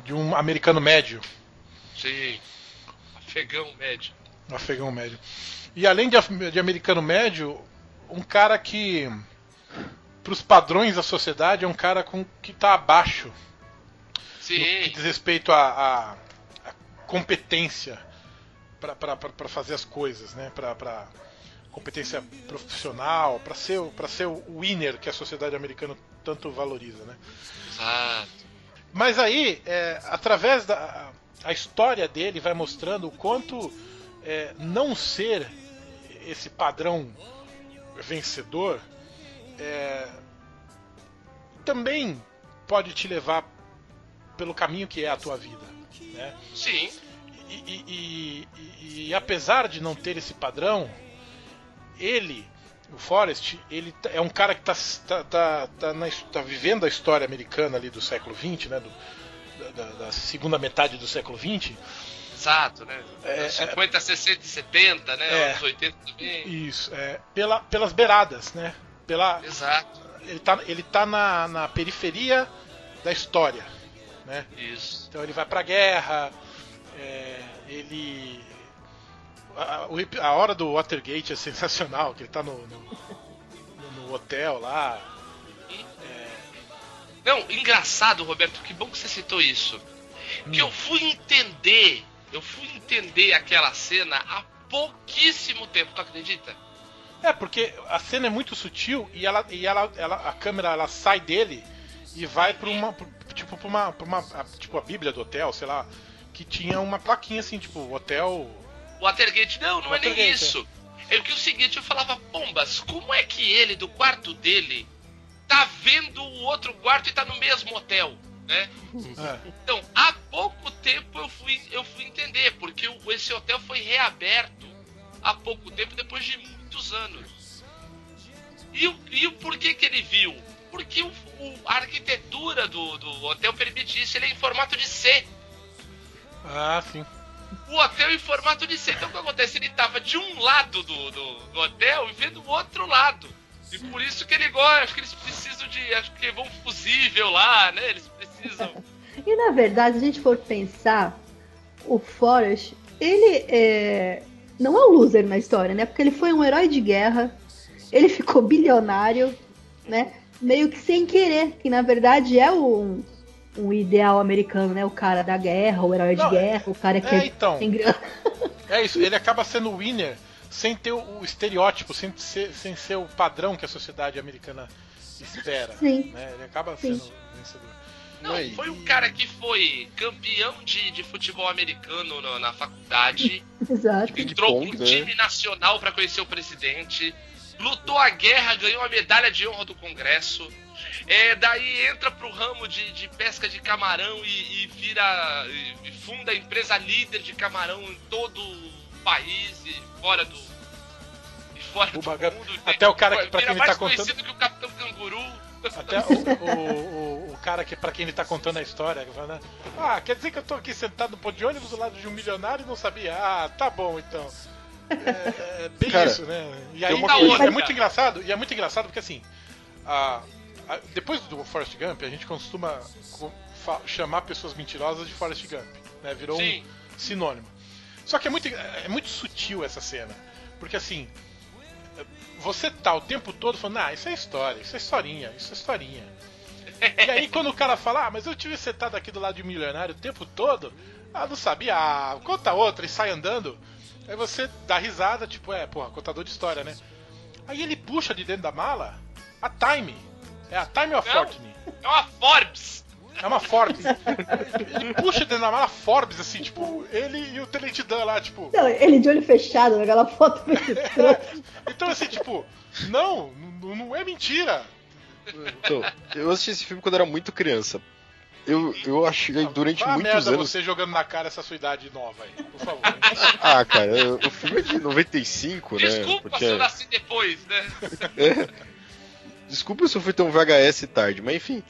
de um americano médio, Sim. Afegão médio. afegão médio. E além de, de americano médio, um cara que pros padrões da sociedade é um cara com que tá abaixo no que Sim. diz respeito à competência para fazer as coisas, né? Para competência profissional, para ser para ser o winner que a sociedade americana tanto valoriza, né? Exato. Mas aí, é, através da a história dele vai mostrando o quanto é, não ser esse padrão vencedor é, também pode te levar pelo caminho que é a tua vida, né? Sim. E, e- e- e- apesar de não ter esse padrão, ele, o Forrest, ele tá- é um cara que está tá, tá, tá his- tá vivendo a história americana ali do século XX, né? do- da- da segunda metade do século XX. Exato, né? É, 50, 60 e 70, né? É. Anos 80 também. Isso, é, pela, pelas beiradas, né? Pela, Exato. ele tá, ele tá na, na periferia da história, né? Isso. Então ele vai pra guerra, é, ele. A, a hora do Watergate é sensacional, que ele tá no, no, no- no hotel lá. Não, engraçado, Roberto, que bom que você citou isso. Que Hum. eu fui entender, eu fui entender aquela cena há pouquíssimo tempo, tu acredita? É, porque a cena é muito sutil e ela, e ela, ela a câmera ela sai dele e vai pra uma. Tipo, pra uma, pra uma. a- Tipo a Bíblia do hotel, sei lá. Que tinha uma plaquinha assim, tipo, hotel. Watergate, não, não é nem Watergate, isso. É que o seguinte, eu falava, Pombas, como é que ele, do quarto dele, tá vendo o outro quarto e tá no mesmo hotel, né? É. Então, há pouco tempo eu fui, eu fui entender, porque esse hotel foi reaberto há pouco tempo, depois de muitos anos. E o, e o porquê que ele viu? Porque o, o- a arquitetura do, do hotel permite isso, ele é em formato de C. Ah, sim. O hotel em formato de C. Então o que acontece? Ele tava de um lado do, do, do hotel e vendo o outro lado. E por isso que ele gosta, acho que eles precisam de. Acho que vão fusível lá, né? Eles precisam. E na verdade, se a gente for pensar, o Forrest, ele é, não é um loser na história, né? Porque ele foi um herói de guerra, ele ficou bilionário, né? Meio que sem querer, que na verdade é o, um ideal americano, né? O cara da guerra, o herói Não, de guerra, o cara que É, então. tem grana. É isso, ele acaba sendo o winner sem ter o, o estereótipo, sem ser, sem ser o padrão que a sociedade americana espera. Sim. né? Ele acaba Sim. sendo. Não, Aí. foi um cara que foi campeão de, de futebol americano na, na faculdade. Exato. entrou Ping-pong, pro né? time nacional pra conhecer o presidente, lutou a guerra, ganhou a medalha de honra do Congresso. É, daí entra pro ramo de, de pesca de camarão e, e vira e, funda a empresa líder de camarão em todo o país e fora do e fora O do baga- mundo. até o cara que- pra quem ele mais tá contando- conhecido que o Capitão Canguru. Até o, o, o cara que, pra quem ele tá contando a história, né? Ah, quer dizer que eu tô aqui sentado no ponto de ônibus do lado de um milionário e não sabia? Ah, tá bom então. É, é bem Cara, isso, né? E aí coisa- é muito engraçado, e é muito engraçado porque assim, a- a- depois do Forrest Gump, a gente costuma chamar pessoas mentirosas de Forrest Gump, né? Virou Sim. um sinônimo. Só que é muito, é muito sutil essa cena, porque assim, você tá o tempo todo falando, ah, isso é história, isso é historinha, isso é historinha. E aí quando o cara fala, ah, mas eu tive sentado aqui do lado de um milionário o tempo todo, ah, não sabia, ah, conta outra e sai andando. Aí você dá risada, tipo, é, porra, contador de história, né? Aí ele puxa de dentro da mala a Time. É a Time of Não. Fortune. É uma Forbes. É uma Forbes. ele puxa dentro da mala Forbes, assim, tipo, ele e o Tenente Dan lá, tipo. Não, ele de olho fechado, naquela foto muito escrota. Então, assim, tipo, não, não é mentira. Então, eu assisti esse filme quando era muito criança. Eu, eu achei durante Vá a muitos merda anos. você jogando na cara essa sua idade nova aí, por favor. Ah, cara, o filme é de 95, né? Desculpa Porque- se eu nasci depois, né? Desculpa se eu fui tão VHS tarde, mas enfim.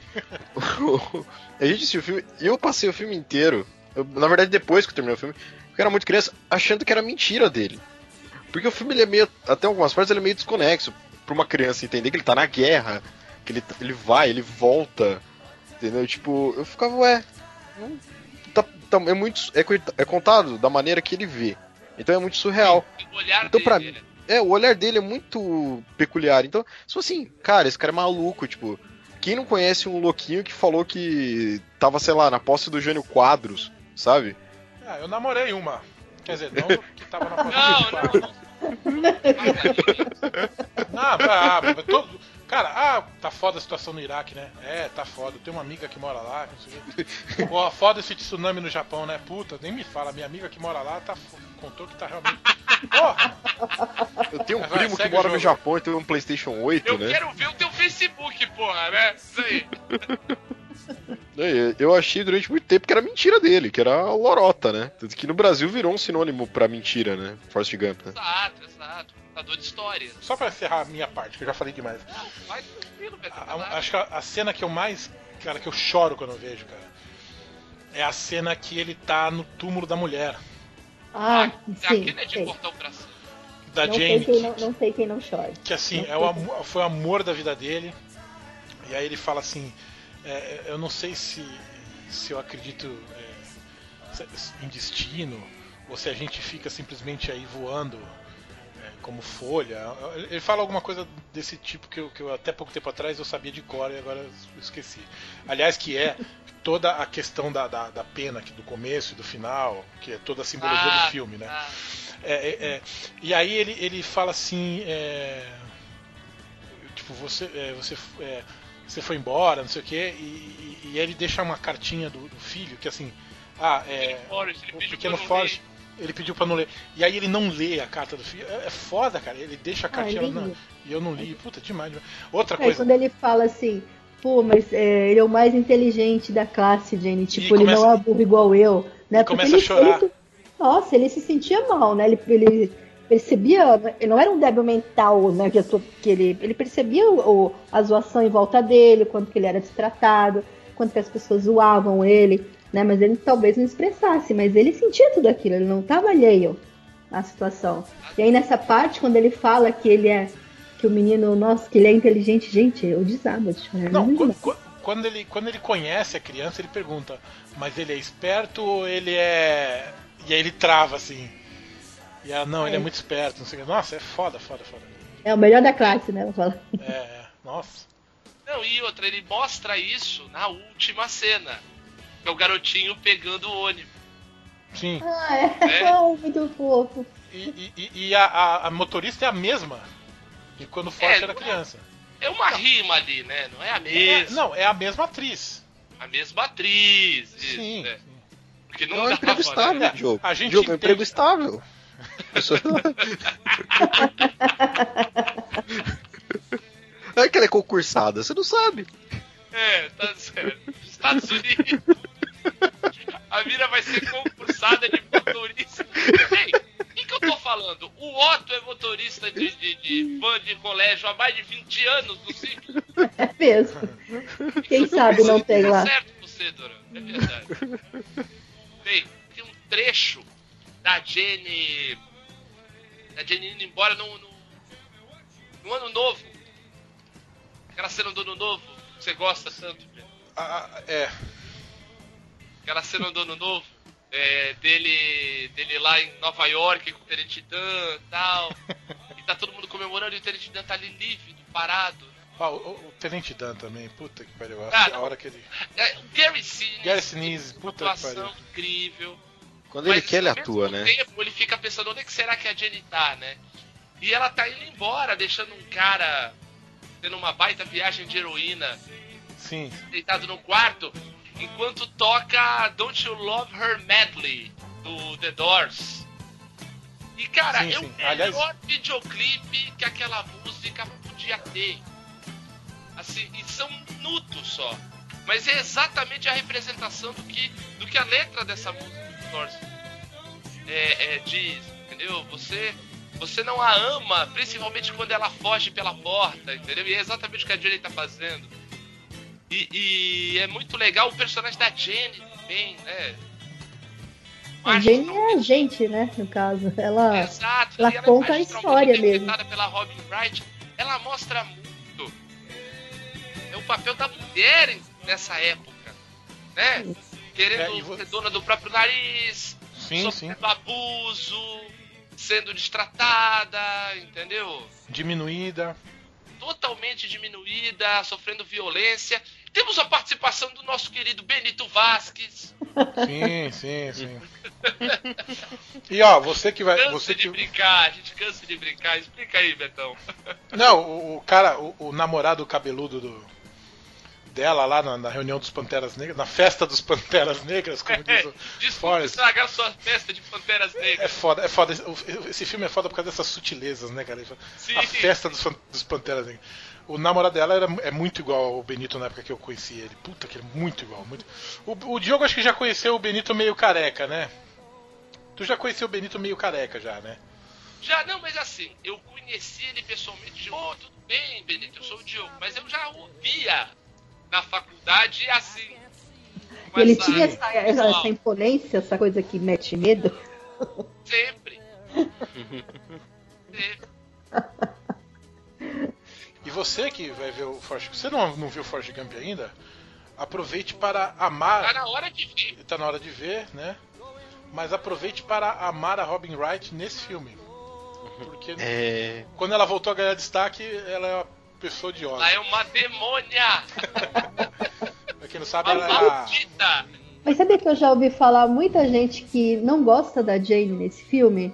a gente assistiu o filme eu passei o filme inteiro. eu- na verdade, depois que eu terminei o filme, eu era muito criança, achando que era mentira dele. Porque o filme ele é meio, até algumas partes ele é meio desconexo pra uma criança entender que ele tá na guerra, que ele, ele vai, ele volta, entendeu? Tipo, eu ficava, ué, não, tá, tá- é muito, é, é contado da maneira que ele vê. Então é muito surreal. O olhar Então, pra dele, né? É, o olhar dele é muito peculiar. Então, se assim, cara, esse cara é maluco, tipo, quem não conhece um louquinho que falou que tava, sei lá, na posse do Jânio Quadros, sabe? Ah, eu namorei uma. Quer dizer, não que tava na porta Não, do quarto. não, não. Ah, ah, todo... Cara, ah, tá foda a situação no Iraque, né? É, tá foda. Eu tenho uma amiga que mora lá, não sei o quê. Pô, foda esse tsunami no Japão, né? Puta, nem me fala. Minha amiga que mora lá tá, contou que tá realmente. Porra! Eu tenho um Vai, primo que segue o mora no. Japão e tem um PlayStation 8, Eu né? quero ver o teu Facebook, porra, né? Isso aí. É, Eu achei durante muito tempo que era mentira dele, que era a lorota, né? Tanto que no Brasil virou um sinônimo pra mentira, né? Forrest Gump, né? Exato, exato. Contador de história. Só pra encerrar a minha parte, que eu já falei demais. Não, vai tranquilo, Beto. A- acho que a, a cena que eu mais. Cara, que eu choro quando eu vejo, cara. É a cena que ele tá no túmulo da mulher. Ah, sim. Aquele é de sei. cortar o coração. Da Não sei, Jane. quem não, não sei quem não chora. que assim, Não é o amor- foi o amor da vida dele. E aí ele fala assim: é, eu não sei se, se eu acredito é, em destino, ou se a gente fica simplesmente aí voando é, como folha. Ele fala alguma coisa desse tipo que eu, que eu até pouco tempo atrás eu sabia de cor e agora eu esqueci. Aliás, que é toda a questão da, da, da pena aqui do começo e do final, que é toda a simbologia Ah, do filme, né? ah. É, é, é. E aí ele, ele fala assim, é, tipo, você, é, você, é, você foi embora, não sei o quê, e, e- e ele deixa uma cartinha do, do filho, que assim, ah, é, Forrest, ele o pediu pequeno Forrest, ele pediu pra não ler. E aí ele não lê a carta do filho. É, é foda, cara. Ele deixa a Ah, cartinha ele não, lia. e eu não li. Puta, demais, demais. Outra É, coisa. quando ele fala assim, pô, mas é, ele é o mais inteligente da classe, Jenny. Tipo, ele começa- não é burro igual eu. Né? Começa a ele- chorar. ele- nossa, ele se sentia mal, né? Ele, ele percebia, ele não era um débil mental, né? Que, que ele, ele percebia o, a zoação em volta dele, quanto que ele era destratado, quanto que as pessoas zoavam ele, né? Mas ele talvez não expressasse, mas ele sentia tudo aquilo, ele não estava alheio à situação. E aí nessa parte, quando ele fala que ele é que o menino, nossa, que ele é inteligente, gente, eu desabo de chorar. Não, Não, não. qu- quando, ele, quando ele conhece a criança, ele pergunta, mas ele é esperto ou ele é. E aí ele trava assim. E ela, não, ele é É. muito esperto, não sei o que. Nossa, é foda, foda, foda. É o melhor da classe, né? Ela fala. É, é. Nossa. Não, e outra, ele mostra isso na última cena. Que é o garotinho pegando o ônibus. Sim. Ah, é. É. Oh, muito fofo. E, e- e- a, a- a motorista é a mesma de quando o Forte É, era não é- criança. É uma rima ali, né? Não é a É, mesma. não, é a mesma atriz. A mesma atriz. Isso, Sim. né? Porque não É um emprego estável, né? Diogo. A gente Diogo, é um emprego estável. Não é que ela é concursada, você não sabe. É, tá certo. Estados Unidos. A Mira vai ser concursada de motorista. Ei, o que, que eu tô falando? O Otto é motorista de, de, de van de colégio há mais de 20 anos no sítio. É mesmo. Quem sabe não tem Tá lá. certo você, Dora. É verdade. Bem, tem um trecho da Jenny. Da Jenny indo embora no, no, no ano novo. Aquela cena do ano novo. que Você gosta tanto. Ah, ah, é. Aquela cena do ano novo. é, dele, dele lá em Nova York com o Tenente Dan e tal. E tá todo mundo comemorando e o Tenente Dan tá ali lívido, parado. Ah, o, o- Tenente Dan também, puta que pariu. A, Ah, a hora que ele. É, o Gary Sinise. Gary Sinise, puta que pariu. incrível. Quando ele quer, ele atua, né? tempo, ele fica pensando onde é que será que a Jenny tá, né? E ela tá indo embora, deixando um cara tendo uma baita viagem de heroína Sim. deitado no quarto, enquanto toca Don't You Love Her Madly do The Doors. E cara, Sim, é sim. o melhor Aliás- videoclipe que aquela música podia ter. Assim, e são minutos só. Mas é exatamente a representação do que, do que a letra dessa música do Doors é, é, diz, entendeu? Você, você não a ama, principalmente quando ela foge pela porta, entendeu? E é exatamente o que a Jenny tá fazendo. E, e é muito legal o personagem da Jenny também, né? A que é a gente, né? No caso. Ela. Exato. ela e conta a história mesmo. pela Robin Wright, ela mostra muito é o papel da mulher nessa época, né? Querendo É, ser dona do próprio nariz, Sim, sim. sofrendo abuso, sendo destratada, entendeu? Diminuída. Totalmente diminuída, sofrendo violência. Temos a participação do nosso querido Benito Vasquez. Sim, sim, sim. E ó, você que vai. Cansa Você de que... brincar, a gente cansa de brincar. Explica aí, Betão. Não, o, o cara, o, o namorado cabeludo do, dela lá na, na reunião dos Panteras Negras, na festa dos Panteras Negras, como diz o Desculpa Forrest. estragar sua festa de Panteras É Negras. foda, é foda. Esse filme é foda por causa dessas sutilezas, né, cara? Sim. A festa dos, dos Panteras Negras. O namorado dela era, é muito igual ao Benito na época que eu conheci ele. Puta que ele é muito igual. Muito... O, o Diogo acho que já conheceu o Benito meio careca, né? Tu já conheceu o Benito meio careca já, né? Já, não, mas assim, eu conheci ele pessoalmente. Oh, tudo bem, Benito, eu sou o Diogo. Mas eu já o via na faculdade assim. com Ele essa- tinha essa, essa, essa imponência, essa coisa que mete medo. Sempre. Sempre. E você que vai ver o Forrest Você não, não viu o Forrest Gump ainda? Aproveite para amar. Tá na hora de ver. Tá na hora de ver, né? Mas aproveite para amar a Robin Wright nesse filme. Porque É. quando ela voltou a ganhar destaque, ela é uma pessoa odiosa. Ela é uma demônia. Pra quem não sabe, Uma ela é a. maldita. Mas sabia que eu já ouvi falar muita gente que não gosta da Jane nesse filme?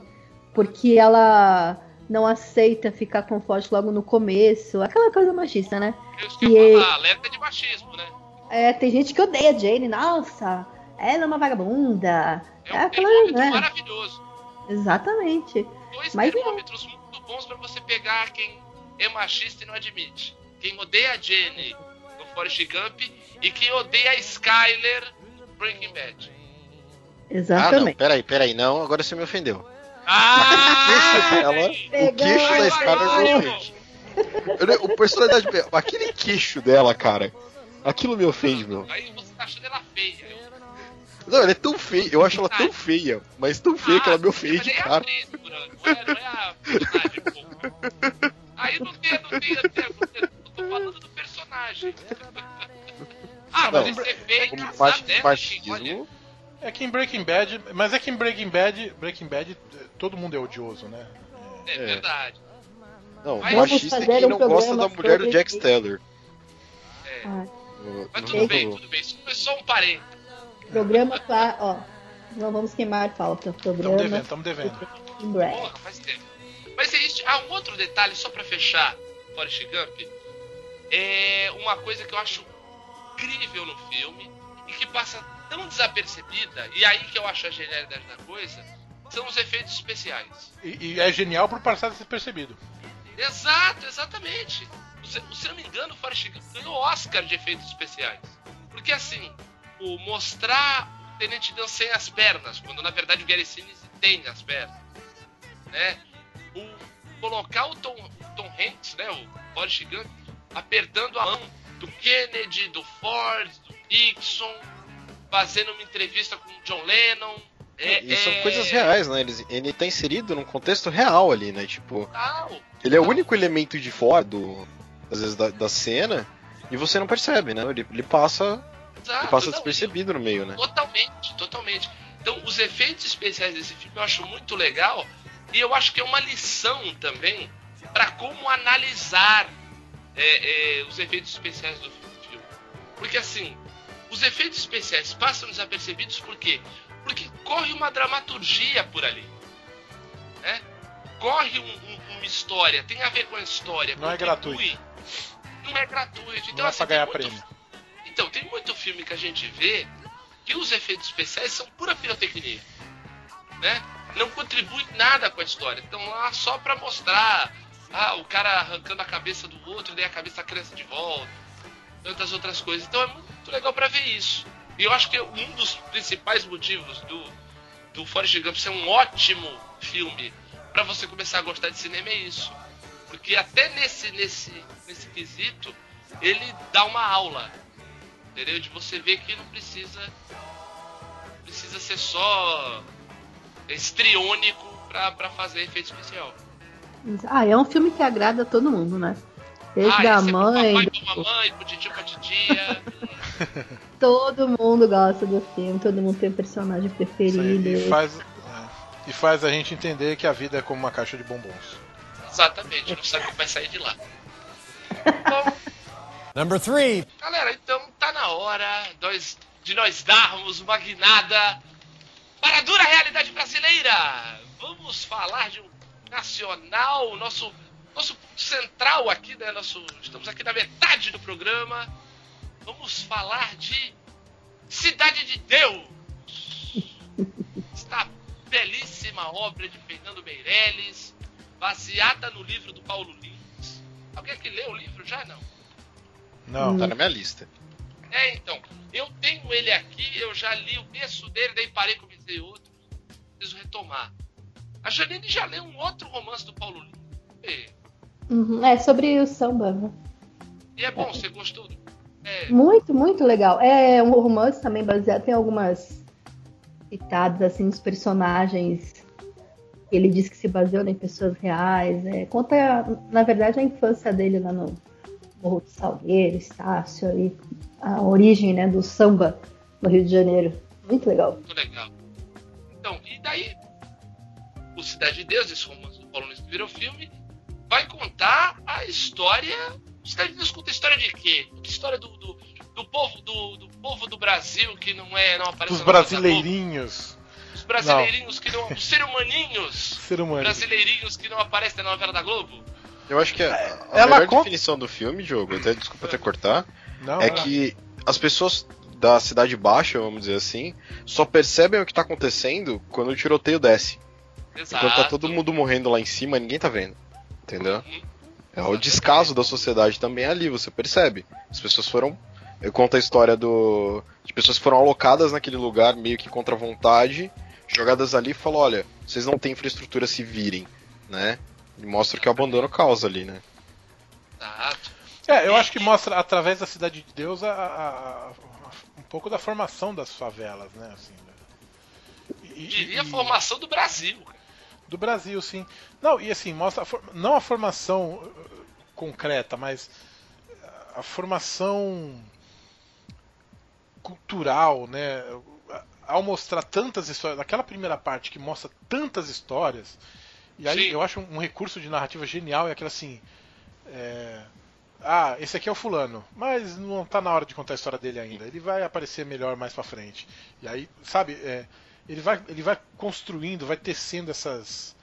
Porque ela não aceita ficar com o Forte logo no começo. Aquela coisa machista, né? E ele- falar, alerta de machismo, né? É, tem gente que odeia a Jane. Nossa, ela é uma vagabunda. É É um aquela, termômetro né? maravilhoso. Exatamente. Dois Mas não. termômetros muito bons pra você pegar quem é machista e não admite. Quem odeia a Jenny no Forrest Gump e quem odeia a Skyler no Breaking Bad. Ah, não, Exatamente. peraí, peraí, não, agora você me ofendeu. Ah! queixo dela, o queixo da. Skyler me ofende. Eu não- O personalidade. Aquele queixo dela, cara. Aquilo me ofende, meu. Aí você tá achando ela feia. Eu... Não, ela é tão feia, eu acho ela tão feia, mas tão feia que ela me ofende, mas aí é a cara. frescura, não é, não é a. Aí não tem, não tem, não não tem, eu tô falando do personagem. Ah, Não, mas esse feio, O casar machi- dela, machismo. olha, É que em Breaking Bad. Mas é que em Breaking Bad. Breaking Bad, todo mundo é odioso, né? É É. verdade. Não, Mas machista é quem um não gosta da mulher do Jack. Steller. É. Ah, Mas tudo bem, jogo. tudo bem. Isso foi só um parente. programa pra. Ó, não vamos queimar pauta. Estamos Programa devendo, estamos devendo. em breve. Porra, faz tempo. Mas existe. Ah, um outro detalhe, só pra fechar Forrest Gump. É uma coisa que eu acho incrível no filme e que passa tão desapercebida, e aí que eu acho a genialidade da coisa, são os efeitos especiais. E, e é genial por passar despercebido. Exato, exatamente. Se, se eu não me engano, o Forrest Gump ganhou Oscar de efeitos especiais. Porque assim, o mostrar o Tenente Dan sem as pernas, quando na verdade o Gary Sinise tem as pernas, né? O colocar o Tom, Tom Hanks, né, o Forrest Gump, apertando a mão do Kennedy, do Ford, do Nixon, fazendo uma entrevista com o John Lennon. É, E são é- coisas reais, né? Ele, ele tá inserido num contexto real ali, né? Tipo, ele é o único elemento de fora do, às vezes, da, da cena e você não percebe, né? Ele, ele passa, Exato, ele passa não, despercebido no meio, né? Totalmente, totalmente. Então, os efeitos especiais desse filme eu acho muito legal e eu acho que é uma lição também para como analisar é, é, os efeitos especiais do filme. Porque assim, os efeitos especiais passam desapercebidos por quê? Porque corre uma dramaturgia por ali. Né? Corre um- um- uma história, tem a ver com a história. Não é contribui. Não é gratuito. Então, Não é assim, pra tem ganhar muito prêmio. então, tem muito filme que a gente vê que os efeitos especiais são pura pirotecnia. Né? Não contribui nada com a história. Estão lá só pra mostrar ah, o cara arrancando a cabeça do outro, daí a cabeça cresce de volta. Tantas outras coisas. Então é muito legal pra ver isso. E eu acho que um dos principais motivos do, do Forrest Gump ser um ótimo filme pra você começar a gostar de cinema é isso. Porque até nesse, nesse, nesse quesito, ele dá uma aula. Entendeu? De você ver que não precisa. Precisa ser só estriônico pra, pra fazer efeito especial. Ah, é um filme que agrada a todo mundo, né? Desde ah, a é mãe, papai, pra mamãe, pro tio, pra titia. todo mundo gosta do filme, todo mundo tem um personagem aí, preferido. e, faz, é, e faz a gente entender que a vida é como uma caixa de bombons. Exatamente, não sabe o que vai sair de lá. Bom, Number three. galera, então tá na hora de nós darmos uma guinada para a dura realidade brasileira. Vamos falar de um nacional, nosso nosso central aqui, né? Nosso, estamos aqui na metade do programa. Vamos falar de Cidade de Deus. Está belíssima obra de Fernando Meirelles, baseada no livro do Paulo Lins. Alguém que leu o livro já não? Não, Tá na minha lista. É, então, eu tenho ele aqui, eu já li o berço dele, daí parei, comecei outro. Preciso retomar. A Janine já leu um outro romance do Paulo Lins. E, Uhum, É sobre o samba, né? e é bom, você gostou? do- É, Muito, muito legal. É um romance também baseado, tem algumas citadas assim nos personagens. Ele diz que se baseou em pessoas reais. é, conta, na verdade, a infância dele lá no Morro do Salgueiro, Estácio, ali, a origem né, do samba no Rio de Janeiro. Muito legal. muito legal. Então, e daí, o Cidade de Deus, esse romance do Paulo Lins que virou filme, vai contar a história. Cidade de Deus conta a história de quê? A história do, do, do povo do, do povo do Brasil que não é, não aparece dos brasileirinhos. Os brasileirinhos que não. Os ser humaninhos Ser humano. brasileirinhos que não aparecem na novela da Globo. Eu acho que a, a Ela melhor conta- definição do filme, Diogo, até desculpa até cortar, Não, é não. que as pessoas da cidade baixa, vamos dizer assim, só percebem o que tá acontecendo quando o tiroteio desce. Exato. Enquanto tá todo mundo morrendo lá em cima, ninguém tá vendo. Entendeu? Uhum. É o descaso da sociedade também ali, você percebe. As pessoas foram. Eu conto a história do. de pessoas que foram alocadas naquele lugar meio que contra a vontade, jogadas ali e falou, olha, vocês não têm infraestrutura, se virem, né? E mostra que o abandono causa ali, né? Exato. É, eu acho que mostra através da Cidade de Deus a, a- a- pouco da formação das favelas, né? Assim, né? E- Diria a formação do Brasil. Do Brasil, sim. Não, e assim, mostra a for- não a formação uh, concreta, mas a formação cultural, né? Ao mostrar tantas histórias, naquela primeira parte que mostra tantas histórias, e aí Sim. eu acho um recurso de narrativa genial, é aquela assim. é, Ah, esse aqui é o fulano, mas não tá na hora de contar a história dele ainda. Ele vai aparecer melhor mais pra frente. E aí, sabe, é, ele vai, ele vai construindo, vai tecendo essas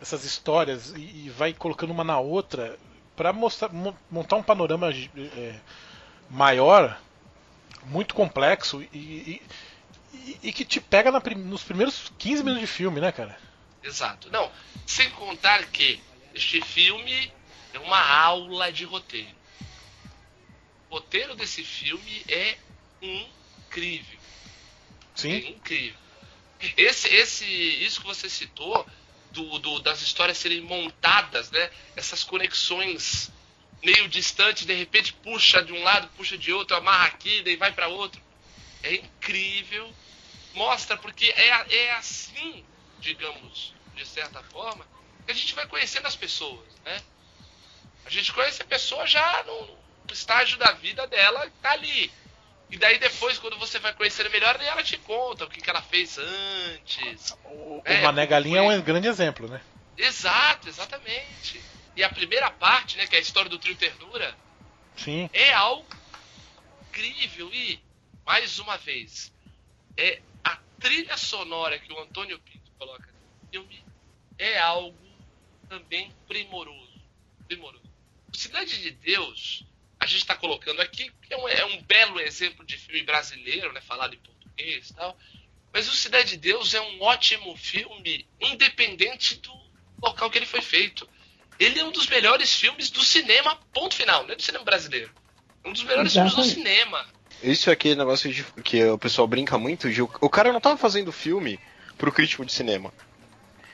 essas histórias e, e vai colocando uma na outra para mostrar mo- montar um panorama é, maior, muito complexo e, e, e- que te pega na nos primeiros 15 minutos de filme, né, cara? Exato. Não, sem contar que este filme é uma aula de roteiro. O roteiro desse filme é incrível. É Sim. incrível. Esse, esse, isso que você citou, do, do- das histórias serem montadas, né? Essas conexões meio distantes, de repente puxa de um lado, puxa de outro, amarra aqui, daí vai para outro. É incrível. Mostra porque é, é assim, digamos, de certa forma, que a gente vai conhecendo as pessoas, né? A gente conhece a pessoa já no, estágio da vida dela que tá ali. E daí depois, quando você vai conhecendo melhor, ela te conta o que, que ela fez antes. O, É, o Mané Galinha é um grande exemplo, né? Exato, exatamente. E a primeira parte, né, que é a história do trio Ternura, Sim. é algo incrível. E, mais uma vez, é a trilha sonora que o Antônio Pinto coloca no filme é algo também primoroso. Primoroso. O Cidade de Deus, a gente está colocando aqui, que é um, é um belo exemplo de filme brasileiro, né, falado em português e tal. Mas o Cidade de Deus é um ótimo filme, independente do local que ele foi feito. Ele é um dos melhores filmes do cinema, ponto final, não é do cinema brasileiro. É um dos melhores filmes do Exatamente. cinema. Isso é aquele negócio de, que o pessoal brinca muito, de, o, cara não tava fazendo filme pro crítico de cinema.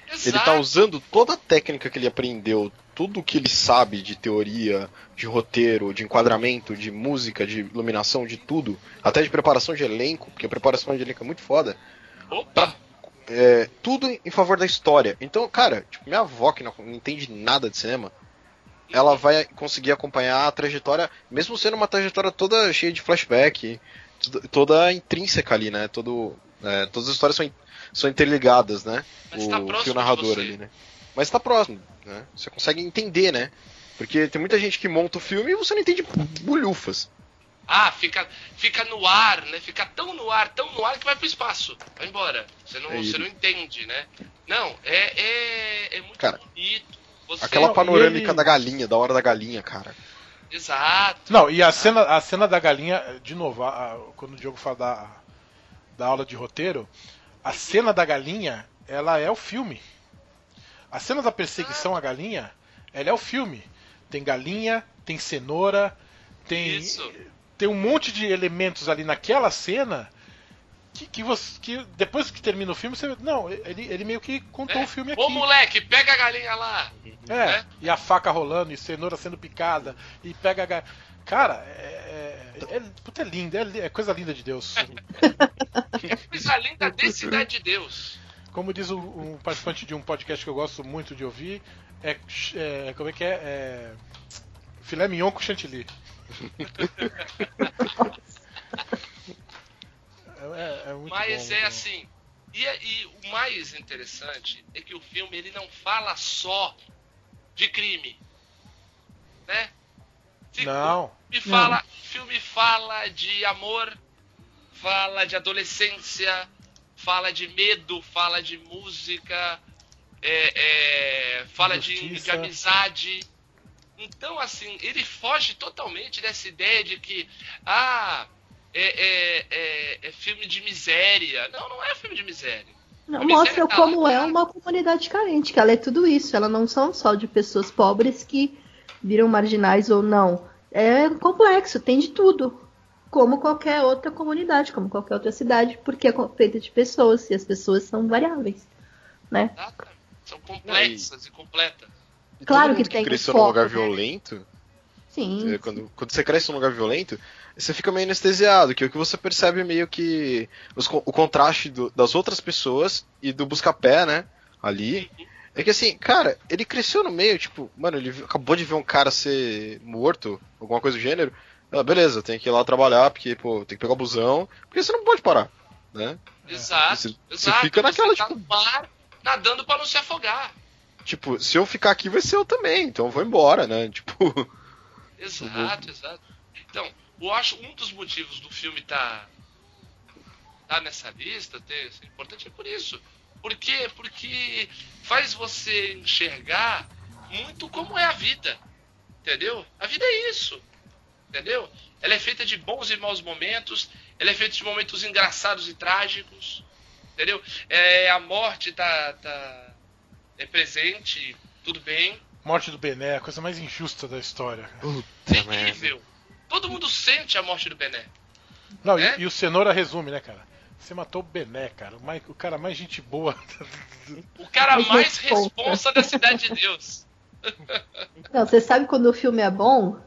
Ele tá Exato. usando toda a técnica que ele aprendeu, tudo que ele sabe de teoria, de roteiro, de enquadramento, de música, de iluminação, de tudo, até de preparação de elenco, porque a preparação de elenco é muito foda, Opa! é, tudo em favor da história. Então, cara, tipo, minha avó que não, não entende nada de cinema, ela vai conseguir acompanhar a trajetória, mesmo sendo uma trajetória toda cheia de flashback, toda, intrínseca ali, né? Todo, é, todas as histórias são, são interligadas, né? Mas tá o próximo fio narrador ali, né? Mas tá próximo, né? Você consegue entender, né? Porque tem muita gente que monta o filme e você não entende bulhufas. Ah, fica, fica no ar, né? Fica tão no ar, tão no ar que vai pro espaço. Vai embora. Você não, É você não entende, né? Não, é, é, é muito Cara, bonito. Você... Aquela Não, panorâmica ele- da galinha, da hora da galinha, cara. Exato. Não, e a cena, a cena da galinha, de novo, a- a- quando o Diogo fala da, da aula de roteiro, a cena da galinha, ela é o filme. A cena da perseguição à galinha, ela é o filme. Tem galinha, tem cenoura, tem, Isso. tem um monte de elementos ali naquela cena que, que, você, que depois que termina o filme, você. Não, ele, ele meio que contou É. o filme aqui. Ô moleque, pega a galinha lá. É, né? e a faca rolando, e cenoura sendo picada, e pega a. ga- Cara, é. é, é, puta, é lindo, é, é coisa linda de Deus. Coisa linda de Cidade de Deus. Como diz o- um participante de um podcast que eu gosto muito de ouvir, é. é- como é que é? é filé mignon com chantilly. É, é- é muito Mas bom, é bom. assim. E, e o mais interessante é que o filme ele não fala só de crime. Né? Se- Não. Filme fala, o filme fala de amor, fala de adolescência, fala de medo, fala de música, é, é, fala de, de amizade. Então, assim, ele foge totalmente dessa ideia de que, ah, é, é- é- é filme de miséria. Não, não é filme de miséria. Não, mostra tá como lá, é uma comunidade carente, que ela é tudo isso. Ela não são só de pessoas pobres que viram marginais ou não. É complexo, tem de tudo. Como qualquer outra comunidade, como qualquer outra cidade, porque é feita de pessoas e as pessoas são variáveis. Né? Exatamente. São complexas e completas. E Claro todo que mundo tem cresceu foco, num lugar né? violento, Sim. é, quando, quando você cresce num lugar violento, você fica meio anestesiado, que o que você percebe é meio que os o contraste do- das outras pessoas e do busca-pé, né, ali, é que assim, cara, ele cresceu no meio, tipo, mano, ele acabou de ver um cara ser morto, alguma coisa do gênero, ah, beleza, tem que ir lá trabalhar, porque, pô, tem que pegar o busão, porque você não pode parar, né? Exato. Você- você exato. fica naquela, tá tipo- no mar nadando pra não se afogar. Tipo, se eu ficar aqui vai ser eu também, então eu vou embora, né? Tipo, Exato, exato. Então, eu acho um dos motivos do filme tá, tá nessa lista, ter, ser importante, é por isso. Por quê? Porque faz você enxergar muito como é a vida. Entendeu? A vida é isso. Entendeu? Ela é feita de bons e maus momentos, ela é feita de momentos engraçados e trágicos. Entendeu? É, a morte tá, tá é presente, tudo bem. Morte do Bené, a coisa mais injusta da história. Terrível. Todo mundo sente a morte do Bené. Não, É? e, e o Cenoura resume, né, cara? Você matou o Bené, cara. O, mais- o cara mais gente boa. O cara mais responsa. responsa da Cidade de Deus. Não, você sabe quando o filme é bom?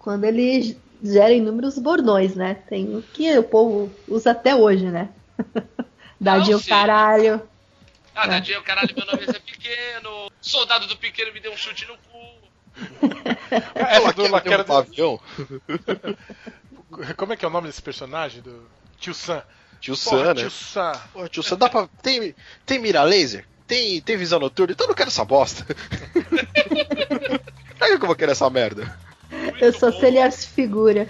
Quando ele gera inúmeros bordões, né? Tem o que o povo usa até hoje, né? Dadinho sim. caralho. Ah, É. Dadinho, caralho, meu nome é pequeno. Soldado do pequeno me deu um chute no cu. Essa do Laquero um pavião, Como é que é o nome desse personagem? Do Tio Sam. tio Porra, Sam, né? Tio Sam. Pô, tio, você dá pra. Tem, tem mira laser? Tem, tem visão noturna? Então eu não quero essa bosta. Pra que eu vou querer essa merda? Muito Eu só bom. sei ler as figuras.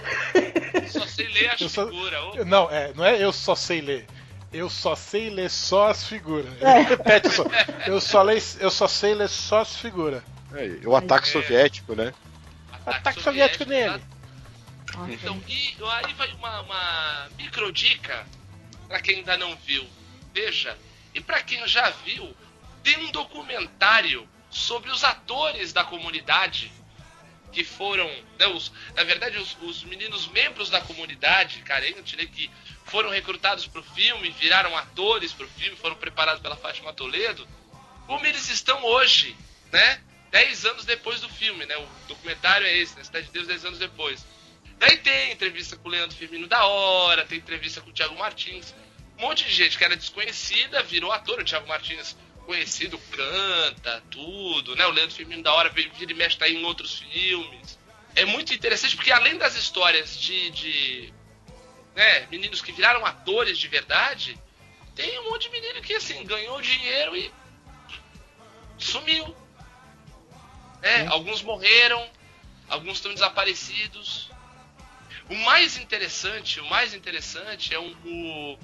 Só sei ler as só- figuras. Não, é, não é eu só sei ler. Eu só sei ler só as figuras. É. Ele repete só. Eu só, leio, eu só sei ler só as figuras. É, o ataque É. soviético, né? Ataque soviético nele. tá? Então, e aí vai uma, uma micro dica pra quem ainda não viu. Veja, e pra quem já viu, tem um documentário sobre os atores da comunidade que foram, né, os- na verdade, os, os meninos membros da comunidade carente, que foram recrutados pro filme, viraram atores pro filme, foram preparados pela Fátima Toledo, como eles estão hoje, né? Dez anos depois do filme, né? O documentário é esse, né? Cidade de Deus, dez anos depois. Daí tem entrevista com o Leandro Firmino da hora, tem entrevista com o Thiago Martins. Um monte de gente que era desconhecida virou ator. O Thiago Martins conhecido, canta, tudo, né? O Leandro Firmino da hora vira e mexe tá em outros filmes. É muito interessante porque além das histórias de, de né, meninos que viraram atores de verdade, tem um monte de menino que assim ganhou dinheiro e sumiu. Né? Alguns morreram, alguns estão desaparecidos. O mais interessante, o mais interessante é um, o,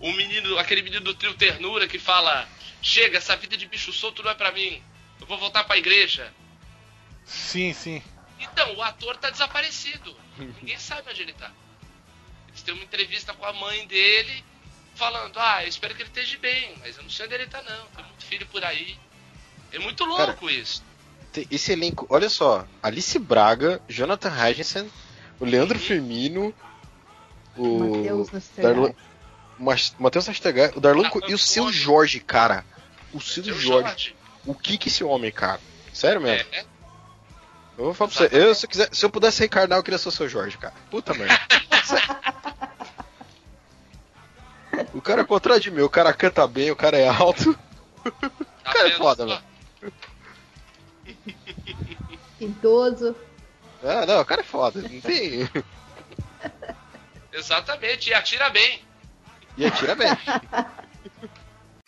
o menino, aquele menino do trio Ternura que fala: Chega, essa vida de bicho solto não é pra mim. Eu vou voltar pra igreja. Sim, sim. Então, o ator tá desaparecido. Ninguém sabe onde ele tá. Eles têm uma entrevista com a mãe dele falando: Ah, eu espero que ele esteja bem, mas eu não sei onde ele tá, não. Tem muito filho por aí. É muito louco Cara, isso. Esse elenco, olha só, Alice Braga, Jonathan Hutchinson, o Leandro Firmino, o Matheus Darlan, Matheus Nastergaard, o Darlan Ah, Co- e o seu. Jorge, cara. O seu Seu Jorge. Jorge. O que que esse homem, cara? Sério mesmo? É, Eu vou falar pra você, eu, se, eu quiser, se eu pudesse reencarnar, eu queria ser o seu Jorge, cara. Puta merda. o cara é contra de mim, o cara canta bem, o cara é alto. tá cara é foda, mano. Idoso. Ah, não, o cara é foda. Não tem. Exatamente, e atira bem. E atira bem.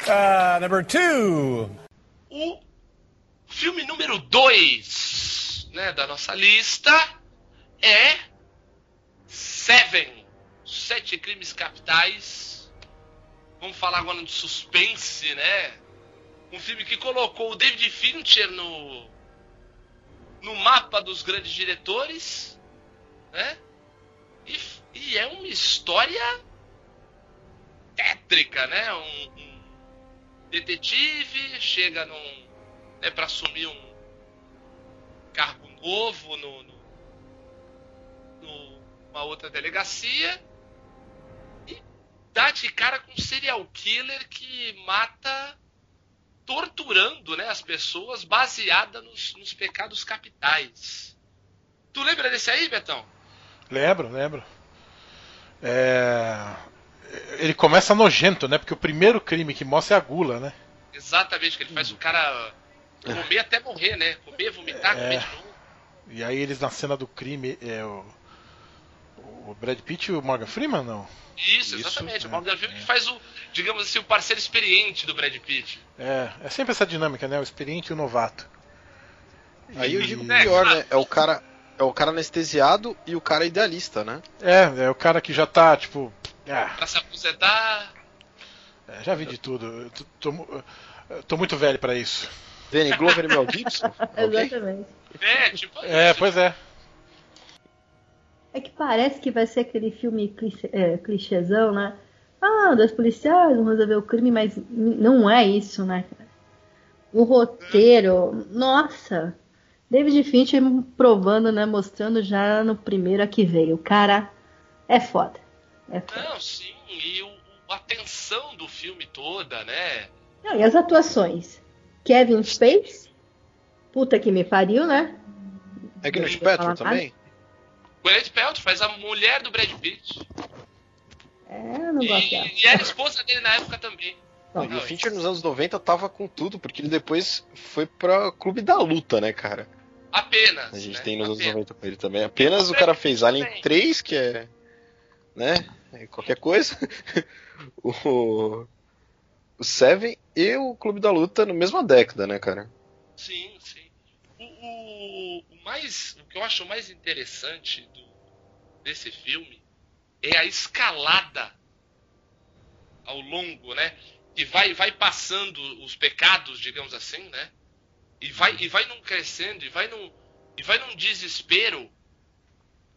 Uh, number two. O filme número 2 né, da nossa lista é Seven. Sete crimes capitais. Vamos falar agora de suspense, né? Um filme que colocou o David Fincher no, no mapa dos grandes diretores, né? E, e é uma história tétrica, né? Um, um detetive chega num né, para assumir um cargo novo no, no, numa outra delegacia e dá de cara com um serial killer que mata torturando né, as pessoas baseada nos, nos pecados capitais. Tu lembra desse aí, Betão? Lembro, lembro. É, Ele começa nojento, né? Porque o primeiro crime que mostra é a gula, né? Exatamente, que ele faz o cara comer até morrer, né? Comer, vomitar, É. comer de novo. E aí eles na cena do crime é o. O Brad Pitt e o Morgan Freeman, não? Isso, Isso, exatamente. é, o Morgan Freeman é. que faz o, digamos assim, o parceiro experiente do Brad Pitt. É, é sempre essa dinâmica, né? O experiente e o novato. Aí eu E- digo É, pior, né? É o cara. É o cara anestesiado e o cara idealista, né? É, é o cara que já tá, tipo. Ah, Pra se aposentar. é, já vi de tudo. Eu tô, tô tô muito velho pra isso. Danny Glover e Mel Gibson? Exatamente. É, tipo. É, isso. pois é. É que parece que vai ser aquele filme clichê, é, clichêzão, né? Ah, dois policiais vão resolver o crime, mas não é isso, né? cara? O roteiro, nossa, David Fincher provando, né? Mostrando já no primeiro a que veio. O cara é foda. Não, sim. E o, a tensão do filme toda, né? Não, e as atuações? Kevin Space? Puta que me pariu, né? É Gwyneth Não Paltrow também? Gwyneth Paltrow faz a mulher do Brad Pitt. É, não gosto dela. E, e era esposa dele na época também. Bom, E o Fincher nos anos 90 tava com tudo, porque ele depois foi pra Clube da Luta, né, cara? Apenas. A gente né? tem nos anos Apenas. 90 com ele também. Apenas o cara fez Alien 3, que é. Né? é Qualquer coisa. o. O Seven e o Clube da Luta na mesma década, né, cara? Sim, sim. O, o- o mais, o que eu acho mais interessante do- desse filme é a escalada ao longo, né? Que vai, vai passando os pecados, digamos assim, né? E vai, e vai num crescendo, e vai num, e vai num desespero,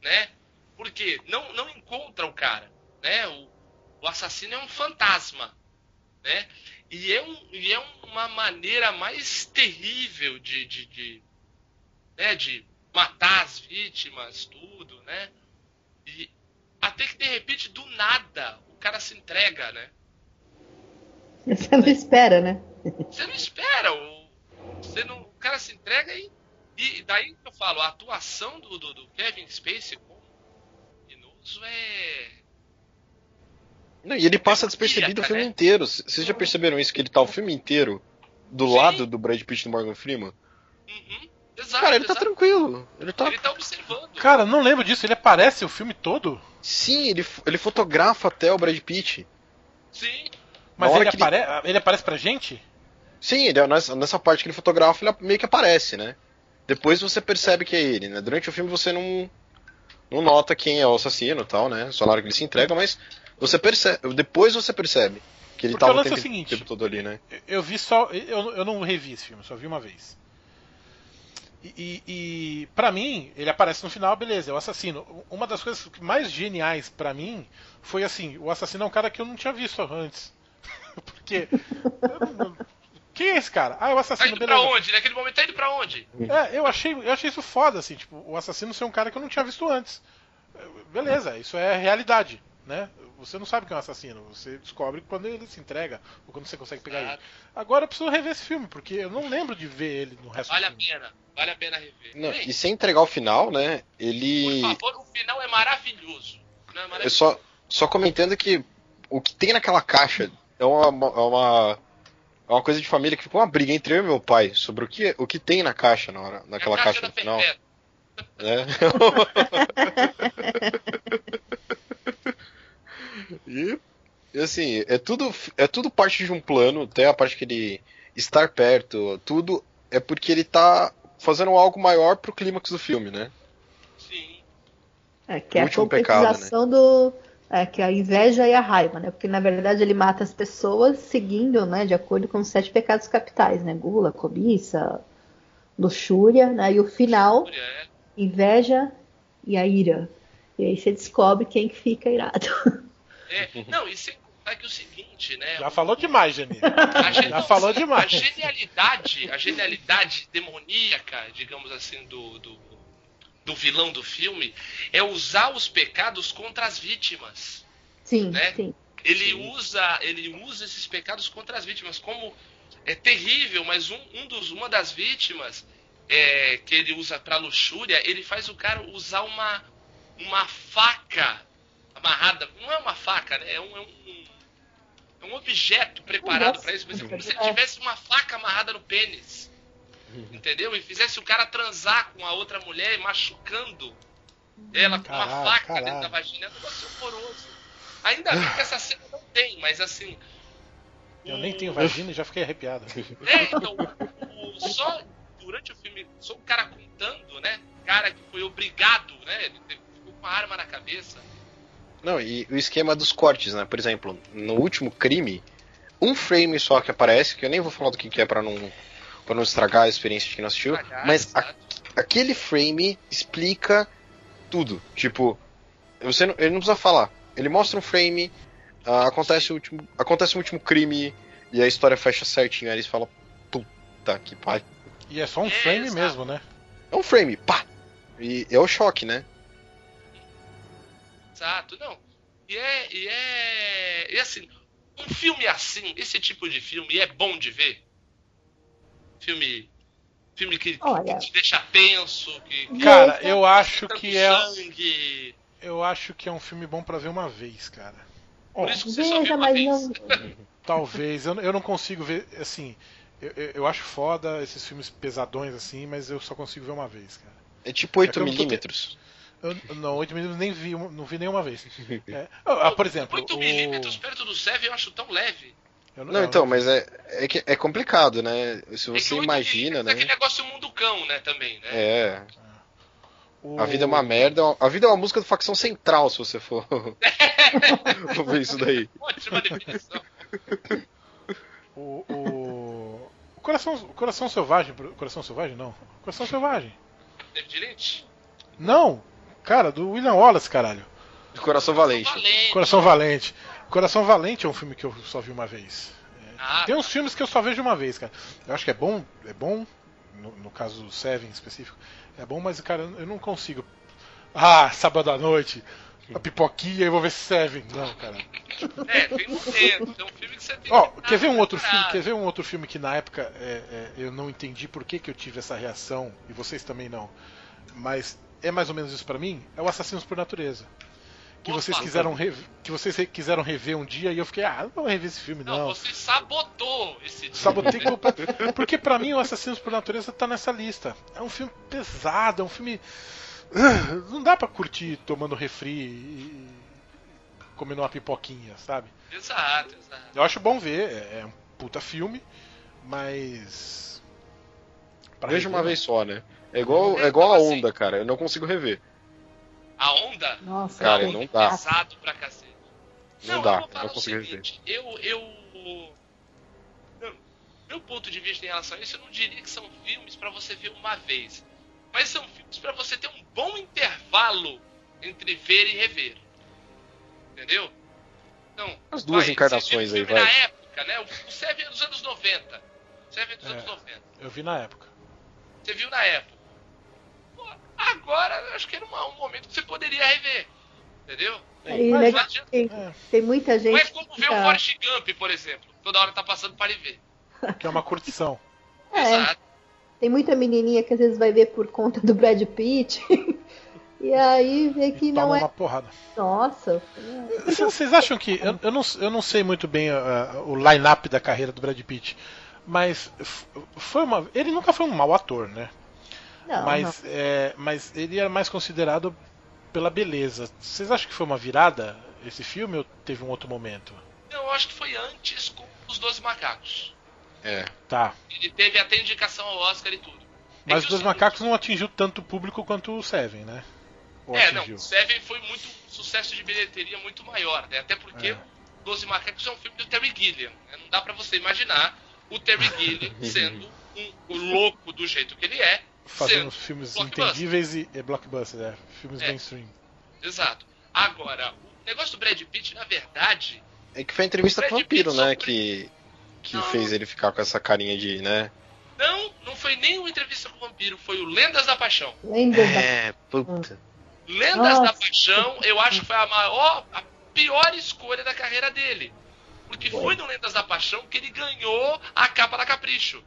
né? Porque não, não encontra o cara, né? O, o assassino é um fantasma, né? E é, um, e é uma maneira mais terrível de, de, de, né, de matar as vítimas, tudo, né? E até que de repente, do nada, o cara se entrega, né? Você não espera, né? Você não espera, o, você não, o cara se entrega e, e daí que eu falo, a atuação do, do, do Kevin Spacey criminoso é Não, e ele passa É despercebido o filme né? inteiro. Vocês já perceberam isso? Que ele tá o filme inteiro do Sim. lado do Brad Pitt e do Morgan Freeman? Uhum. Exato, Cara, ele tá exato. tranquilo. Ele tá. Ele tá observando. Cara, não lembro disso. Ele aparece o filme todo? Sim, ele, ele fotografa até o Brad Pitt. Sim. Mas ele, que ele- apare... ele aparece pra gente? Sim, ele, nessa, nessa parte que ele fotografa, ele meio que aparece, né? Depois você percebe que é ele, né? Durante o filme você não, não nota quem é o assassino e tal, né? Só na hora que ele se entrega, mas você percebe. Depois você percebe que ele Porque tava o lance é tempo, o seguinte, tempo todo ali, né? Eu- vi só. Eu, eu não revi esse filme, só vi uma vez. E, e, e para mim, ele aparece no final, beleza, é o assassino. Uma das coisas mais geniais pra mim foi assim: o assassino é um cara que eu não tinha visto antes. Porque. Eu Quem é esse cara? Ah, é o Tá assassino, indo pra beleza. onde? Naquele momento tá indo pra onde? É, eu achei, eu achei isso foda, assim, tipo, o assassino ser um cara que eu não tinha visto antes. Beleza, isso é realidade, né? Você não sabe quem é um assassino, você descobre quando ele se entrega, ou quando você consegue pegar ele. Agora eu preciso rever esse filme, porque eu não lembro de ver ele no resto Vale a do filme. pena. Vale a pena rever. Não, e sem entregar o final, né? Ele. Por favor, o final é maravilhoso. Não é Eu maravilhoso? só, só comentando que o que tem naquela caixa é uma, é uma, uma coisa de família que ficou uma briga entre eu e meu pai sobre o que, o que tem na caixa na hora, naquela É a caixa, da no final. Né? e, e, assim, é tudo, é tudo parte de um plano, até a parte que ele estar perto, tudo é porque ele tá fazendo algo maior pro clímax do filme, né? Sim. É, que é a Último pecado, concretização do. É, que é a inveja e a raiva, né? Porque na verdade ele mata as pessoas seguindo, né? De acordo com os sete pecados capitais, né? Gula, cobiça, luxúria, né? E o final, é. inveja e a ira. E aí você descobre quem que fica irado. É, não, e sem contar que é o seguinte, né? Já falou demais, Janine. A gen- Já falou A demais. genialidade, a genialidade demoníaca, digamos assim, do, do, do vilão do filme é usar os pecados contra as vítimas. Sim, Né? sim. Ele usa, ele usa esses pecados contra as vítimas como é terrível, mas um, um dos, uma das vítimas é, que ele usa para luxúria, ele faz o cara usar uma uma faca amarrada, não é uma faca, né? É um, é um, é um objeto preparado para isso, mas é como se ele tivesse uma faca amarrada no pênis. Entendeu? E fizesse o cara transar com a outra mulher, machucando ela com uma Caralho, faca caralho. dentro da vagina. É um negócio horroroso. Ainda bem que essa cena não tem, mas assim. Eu nem tenho vagina e já fiquei arrepiado. É, então, o- só durante o filme, só o cara contando, né? Cara que foi obrigado, né? Ele ficou com a arma na cabeça. Não, e o esquema dos cortes, né? Por exemplo, no último crime, um frame só que aparece, que eu nem vou falar do que, que é pra não, pra não estragar a experiência de quem não assistiu, Estragar, mas a- aquele frame explica tudo. Tipo, você não- ele não precisa falar. Ele mostra um frame, ah, acontece, o último, acontece o último crime, e a história fecha certinho. Aí eles falam, puta que pariu. E é só um frame exato. mesmo, né? É um frame, pá! E é o choque, né? Exato, não. E é, e é. E assim, um filme assim, esse tipo de filme é bom de ver. Filme. Filme que, que Olha. te deixa tenso, que, que Cara, eu acho que é. sangue. Eu acho que é um filme bom pra ver uma vez, cara. Por É, isso que você só viu veja, uma mas vez. não. Talvez. Eu, eu não consigo ver. Assim. Eu, eu, eu acho foda esses filmes pesadões assim, mas eu só consigo ver uma vez, cara. É tipo É que eu não tô 8mm. Eu, não, 8 milímetros nem vi, não vi nenhuma vez. É. Ah, por exemplo. 8 o- milímetros perto do Seven eu acho tão leve. Eu Não, então, mas é, é, que é complicado, né? Se É que você 8 imagina, né? É aquele negócio mundo cão, né, também, né? É, o- a vida é uma merda. A vida é uma música do Facção Central, se você for for ver isso daí. Ótima definição. O, o, o coração, o coração selvagem, coração selvagem não, coração selvagem. David Lynch? Não, cara, do William Wallace, caralho. De Coração Valente. Valente. Coração Valente. Coração Valente é um filme que eu só vi uma vez. Ah, Tem uns filmes que eu só vejo uma vez, cara. Eu acho que é bom, é bom, no, no caso do Seven em específico, é bom, mas, cara, eu não consigo. Ah, sábado à noite, a pipoquinha, eu vou ver Seven. Não, cara. É, tem. É um filme que você tem Ó, que quer ver um outro filme? Quer ver um outro filme que na época é, é, eu não entendi por que, que eu tive essa reação e vocês também não. Mas é mais ou menos isso pra mim. É o Assassinos por Natureza. Que vocês quiseram rever, que vocês quiseram rever um dia e eu fiquei, ah, não vou rever esse filme Não, não. você sabotou esse dia. Sabotei completamente. Porque pra mim o Assassinos por Natureza tá nessa lista. É um filme pesado, é um filme. Não dá pra curtir tomando refri e comendo uma pipoquinha, sabe? Exato, exato. Eu acho bom ver, é é um puta filme, mas. pra Veja rever, uma vez só, né? É igual, é igual a onda, cara. Eu não consigo rever. A onda, Nossa, Cara, que não dá. pesado pra cacete. Não eu dá, vou falar não o consigo seguinte, Eu, eu... Não, Meu ponto de vista em relação a isso, eu não diria que são filmes pra você ver uma vez. Mas são filmes pra você ter um bom intervalo entre ver e rever. Entendeu? Então, As duas vai, encarnações você viu o aí, vai. na época, né? O o Seven é dos anos 90. O Seven é dos É. anos 90. Eu vi na época. Você viu na época. Agora, acho que era um momento que você poderia rever. Entendeu? E Mas- legal, Não adianta- tem, É, tem muita gente. Não é como ver o Forrest Gump, por exemplo. Toda hora tá passando para ele ver. que é uma curtição. É, Exato. tem muita menininha que às vezes vai ver por conta do Brad Pitt. e aí vê que E não é. uma porrada. Nossa. Vocês vocês acham que. Eu, eu não, eu não sei muito bem ah, o line-up da carreira do Brad Pitt, mas foi uma. Ele nunca foi um mau ator, né? Não, mas, é, mas ele era mais considerado pela beleza. Vocês acham que foi uma virada esse filme ou teve um outro momento? Eu acho que foi antes com os Doze Macacos. É. Tá. Ele teve até indicação ao Oscar e tudo. É Mas que os dois macacos não atingiu tanto o público quanto o Seven, né? Ou É, não. atingiu? O Seven foi muito um sucesso de bilheteria muito maior, né? Até porque É. Doze Macacos é um filme do Terry Gilliam. né? Não dá pra você imaginar o Terry Gilliam sendo um, o louco do jeito que ele é. Fazendo filmes blockbuster. entendíveis e, e blockbusters, é. Filmes É. mainstream. Exato. Agora, o negócio do Brad Pitt, na verdade, É que foi a entrevista com o Pitt vampiro, né? sofre- Que, que Não. fez ele ficar com essa carinha de, né? não, não foi nem uma entrevista com o vampiro, foi o Lendas da Paixão. Lendas da- É, puta. Lendas Nossa. da Paixão, eu acho que foi a maior, a pior escolha da carreira dele. Porque foi no Lendas da Paixão que ele ganhou a capa da Capricho.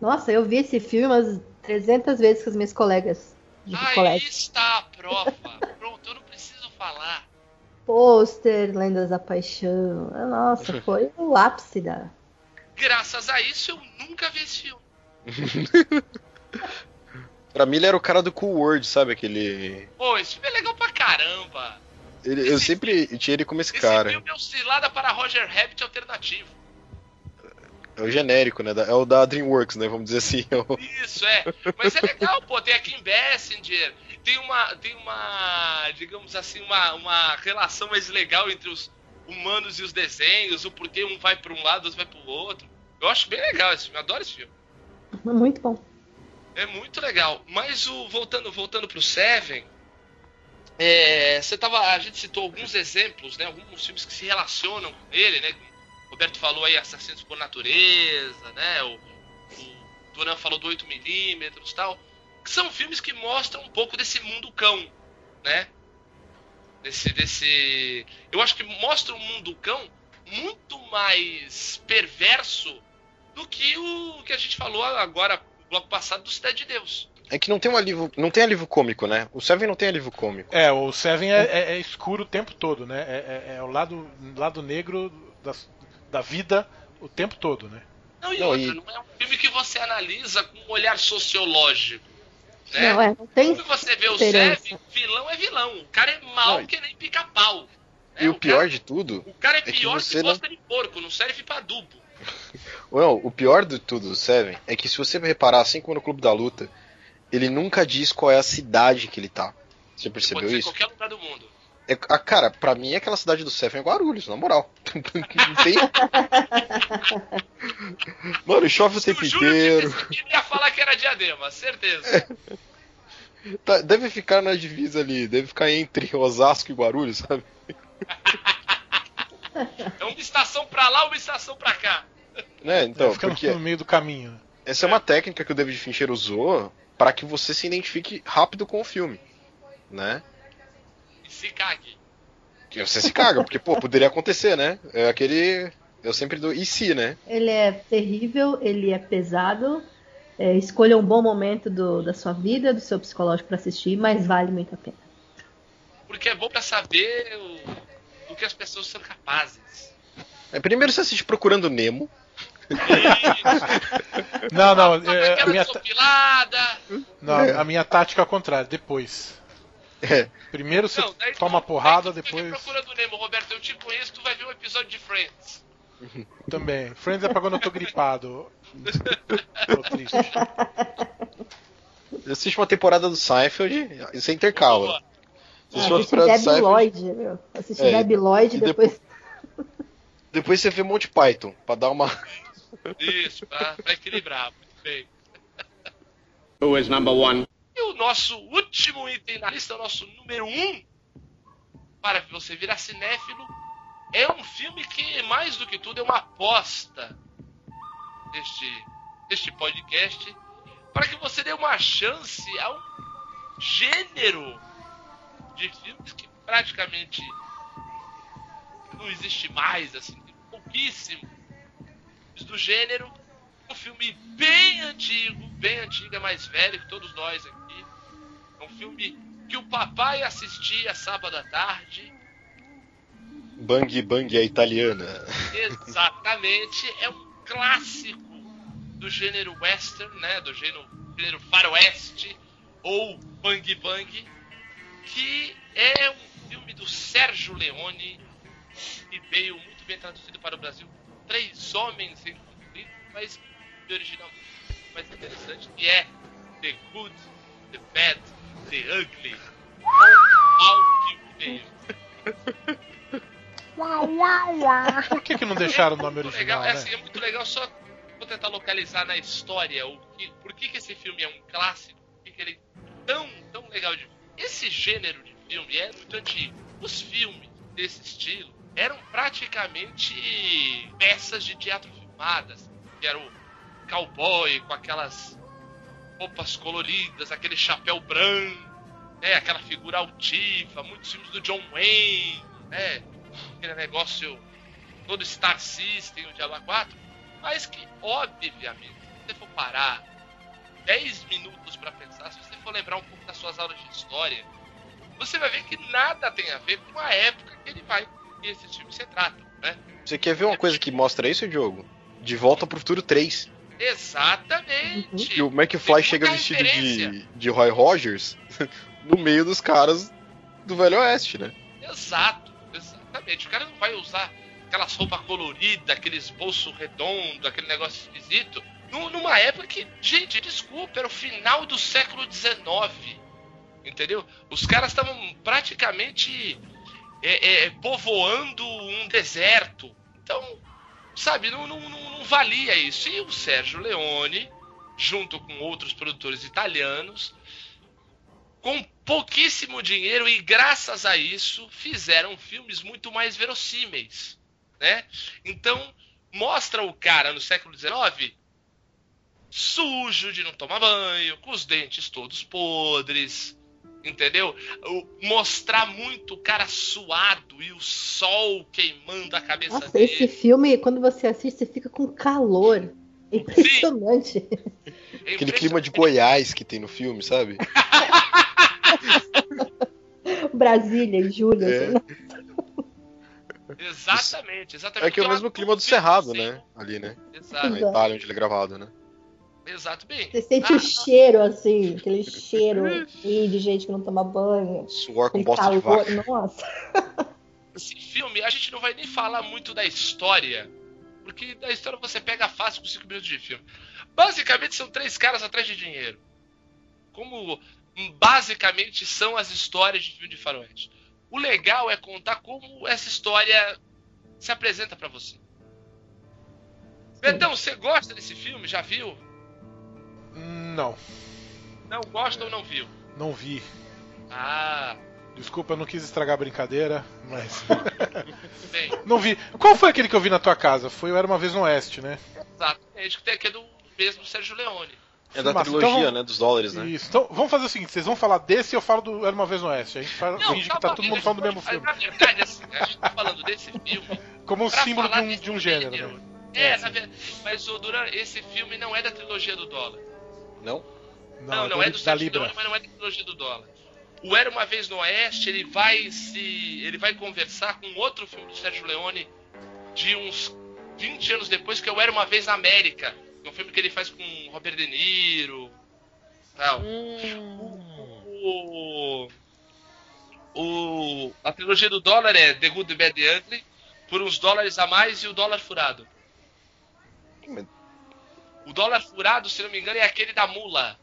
Nossa, eu vi esse filme umas 300 vezes com as minhas colegas de Aí colégio. está a prova. Pronto, eu não preciso falar. Pôster, Lendas da Paixão. Ah, Nossa, foi o ápice da. Graças a isso, eu nunca vi esse filme. Pra mim ele era o cara do Cool World, sabe? Aquele. Pô, esse filme é legal pra caramba. ele- eu Esse sempre tinha ele como esse Esse cara. filme é o Cilada para Roger Rabbit alternativo. É o genérico, né? É o da Dreamworks, né? Vamos dizer assim. é o- Isso, é. Mas é legal, pô. Tem a Kim Basinger. Tem uma, tem uma digamos assim, uma, uma relação mais legal entre os humanos e os desenhos. O porquê um vai pra um lado, outro vai pro outro. Eu acho bem legal esse filme. Adoro esse filme. Muito bom. É muito legal. Mas o voltando, voltando pro Seven, é, você tava, a gente citou alguns exemplos, né? Alguns filmes que se relacionam com ele, né? Roberto falou aí Assassinos por Natureza, né? O, o Duran falou do 8mm e tal. Que são filmes que mostram um pouco desse mundo cão, né? Desse, desse. Eu acho que mostra um mundo cão muito mais perverso do que o que a gente falou agora no bloco passado do Cidade de Deus. É que não tem um alívio. Não tem alívio cômico, né? O Seven não tem alívio cômico. É, o Seven é, é- é escuro o tempo todo, né? É, é- é o lado, lado negro da, da vida o tempo todo, né? Não, e Não, outra, e- não é um filme que você analisa com um olhar sociológico. Né? Não, é, não tem. Quando você vê o. Seven, vilão é vilão. O cara é mal Não, que nem pica-pau. né? E o pior cara, de tudo. O cara é que pior que, você não- bosta de porco, não serve pra adubo. Não, o pior de tudo do Seven é que se você reparar, assim como no Clube da Luta, ele nunca diz qual é a cidade que ele tá. Você percebeu Pode ser em isso? qualquer lugar do mundo. É, a, cara, pra mim aquela cidade do Seven é Guarulhos, na moral. Não tem. Mano, chove o Se tempo o inteiro. ele ia falar que era diadema, certeza. Tá- deve ficar na divisa ali, deve ficar entre Osasco e Guarulhos, sabe? É uma estação pra lá, uma estação pra cá. Né? Então, Fica porque no meio do caminho. essa é uma técnica que o David Fincher usou para que você se identifique rápido com o filme, né? E se cague. Que você se caga, porque, pô, poderia acontecer, né? É aquele. Eu sempre dou. E se, né? Ele é terrível, ele é pesado. É, escolha um bom momento do- da sua vida, do seu psicológico pra assistir, mas vale muito a pena. porque é bom pra saber o, do que as pessoas são capazes. É, primeiro você assiste Procurando Nemo. Não, não, Sabe é, a minha, não, a minha tática é ao contrário, depois. É. Primeiro você Não, daí tu- toma porrada, daí tu depois procurando Nemo, Roberto, eu te conheço, tu vai ver um episódio de Friends. também. Friends é pra quando eu tô gripado. Tô triste. Você assiste uma temporada do Seinfeld e você intercala. Você Ah, assiste uma Assistir temporada do Debbie Lloyd, meu. Assistir É, Debbie Lloyd e e depois. depois você vê Monty Python, pra dar uma. Isso, pra, pra equilibrar. Muito bem. Who is number one? E o nosso último item na lista, o nosso número um, para você virar cinéfilo, é um filme que, mais do que tudo, é uma aposta deste, deste podcast para que você dê uma chance a um gênero de filmes que praticamente não existe mais, assim, tem pouquíssimo do gênero. Um filme bem antigo, bem antigo, é mais velho que todos nós aqui. É um filme que o papai assistia sábado à tarde. Bang Bang a italiana. Exatamente, é um clássico do gênero western, né? Do gênero, gênero faroeste ou bang bang, que é um filme do Sérgio Leone que veio muito bem traduzido para o Brasil. Três homens em conflito, mas de original mais interessante, que é The Good, The Bad, The Ugly. Mal e o feio. Por que, que não deixaram o nome legal, original, é, né? assim, é muito legal só vou tentar localizar na história o que, por que, que esse filme é um clássico, por que, que ele é tão, tão legal de Esse gênero de filme é muito antigo. Os filmes desse estilo eram praticamente peças de teatro filmadas, que era o cowboy com aquelas roupas coloridas, aquele chapéu branco, né, aquela figura altiva, muitos filmes do John Wayne, né, aquele negócio todo Star System, o Diabo 4, mas que, obviamente, se você for parar 10 minutos para pensar, se você for lembrar um pouco das suas aulas de história, você vai ver que nada tem a ver com a época que ele vai que esses filmes se tratam, né? Você quer ver uma coisa que mostra isso, Diogo? De Volta pro Futuro 3. Exatamente. Que o McFly chega vestido referência. de, de Roy Rogers no meio dos caras do Velho Oeste, né? Exato, exatamente. O cara não vai usar aquelas roupas coloridas, aqueles bolsos redondos, aquele negócio esquisito, nu- numa época que, gente, desculpa, era o final do século XIX. Entendeu? Os caras estavam praticamente é, é, povoando um deserto. Então, sabe, não, não, não, não valia isso. E o Sérgio Leone, junto com outros produtores italianos, com pouquíssimo dinheiro e graças a isso fizeram filmes muito mais verossímeis, né? Então mostra o cara no século XIX sujo de não tomar banho, com os dentes todos podres, entendeu? Mostrar muito o cara suado e o sol queimando a cabeça Nossa, dele. esse filme, quando você assiste, você fica com calor. É impressionante. É Aquele clima de. Goiás que tem no filme, sabe? Brasília, em julho. É. Exatamente, exatamente. É que é o Porque mesmo clima do Cerrado, né? Ali, né? Exato, Na Itália, onde ele é gravado, né? Exato bem. Você sente Ah, o cheiro, assim, aquele cheiro de gente que não toma banho. Suor com bosta de vaca. Nossa. Esse filme, a gente não vai nem falar muito da história, porque da história você pega fácil com 5 minutos de filme. Basicamente são três caras atrás de dinheiro. Como hum, basicamente são as histórias de filme de faroeste. O legal é contar como essa história se apresenta pra você. Betão, você gosta desse filme? Já viu? Não, Não gosta ou não viu? não vi. Ah, Desculpa, eu não quis estragar a brincadeira, mas. bem, não vi. Qual foi aquele que eu vi na tua casa? Foi o Era uma Vez no Oeste, né? exatamente, que tem aqui é do mesmo Sérgio Leone. É da trilogia, Então, né? Dos dólares, né? Isso. Então, vamos fazer o seguinte: vocês vão falar desse e eu falo do Era uma Vez no Oeste. A gente fala, Não, finge tá que tá bom, todo mundo falando do mesmo filme. Na verdade, assim, a gente tá falando desse filme Como um símbolo de um, de um gênero, gênero. né? É, É, na sim. verdade, mas o Duran, esse filme não é da trilogia do dólar. Não? Não, não, da- é do da Sérgio Libra. Leone, mas não é da trilogia do dólar. o Era Uma Vez no Oeste, ele vai se. ele vai conversar com outro filme do Sérgio Leone de uns 20 anos depois, que é o Era Uma Vez na América. É um filme que ele faz com Robert De Niro. Tal. O, o, a trilogia do dólar é The Good, The Bad, The Ugly, por uns dólares a mais e o dólar furado. O dólar furado, se não me engano, é aquele da mula.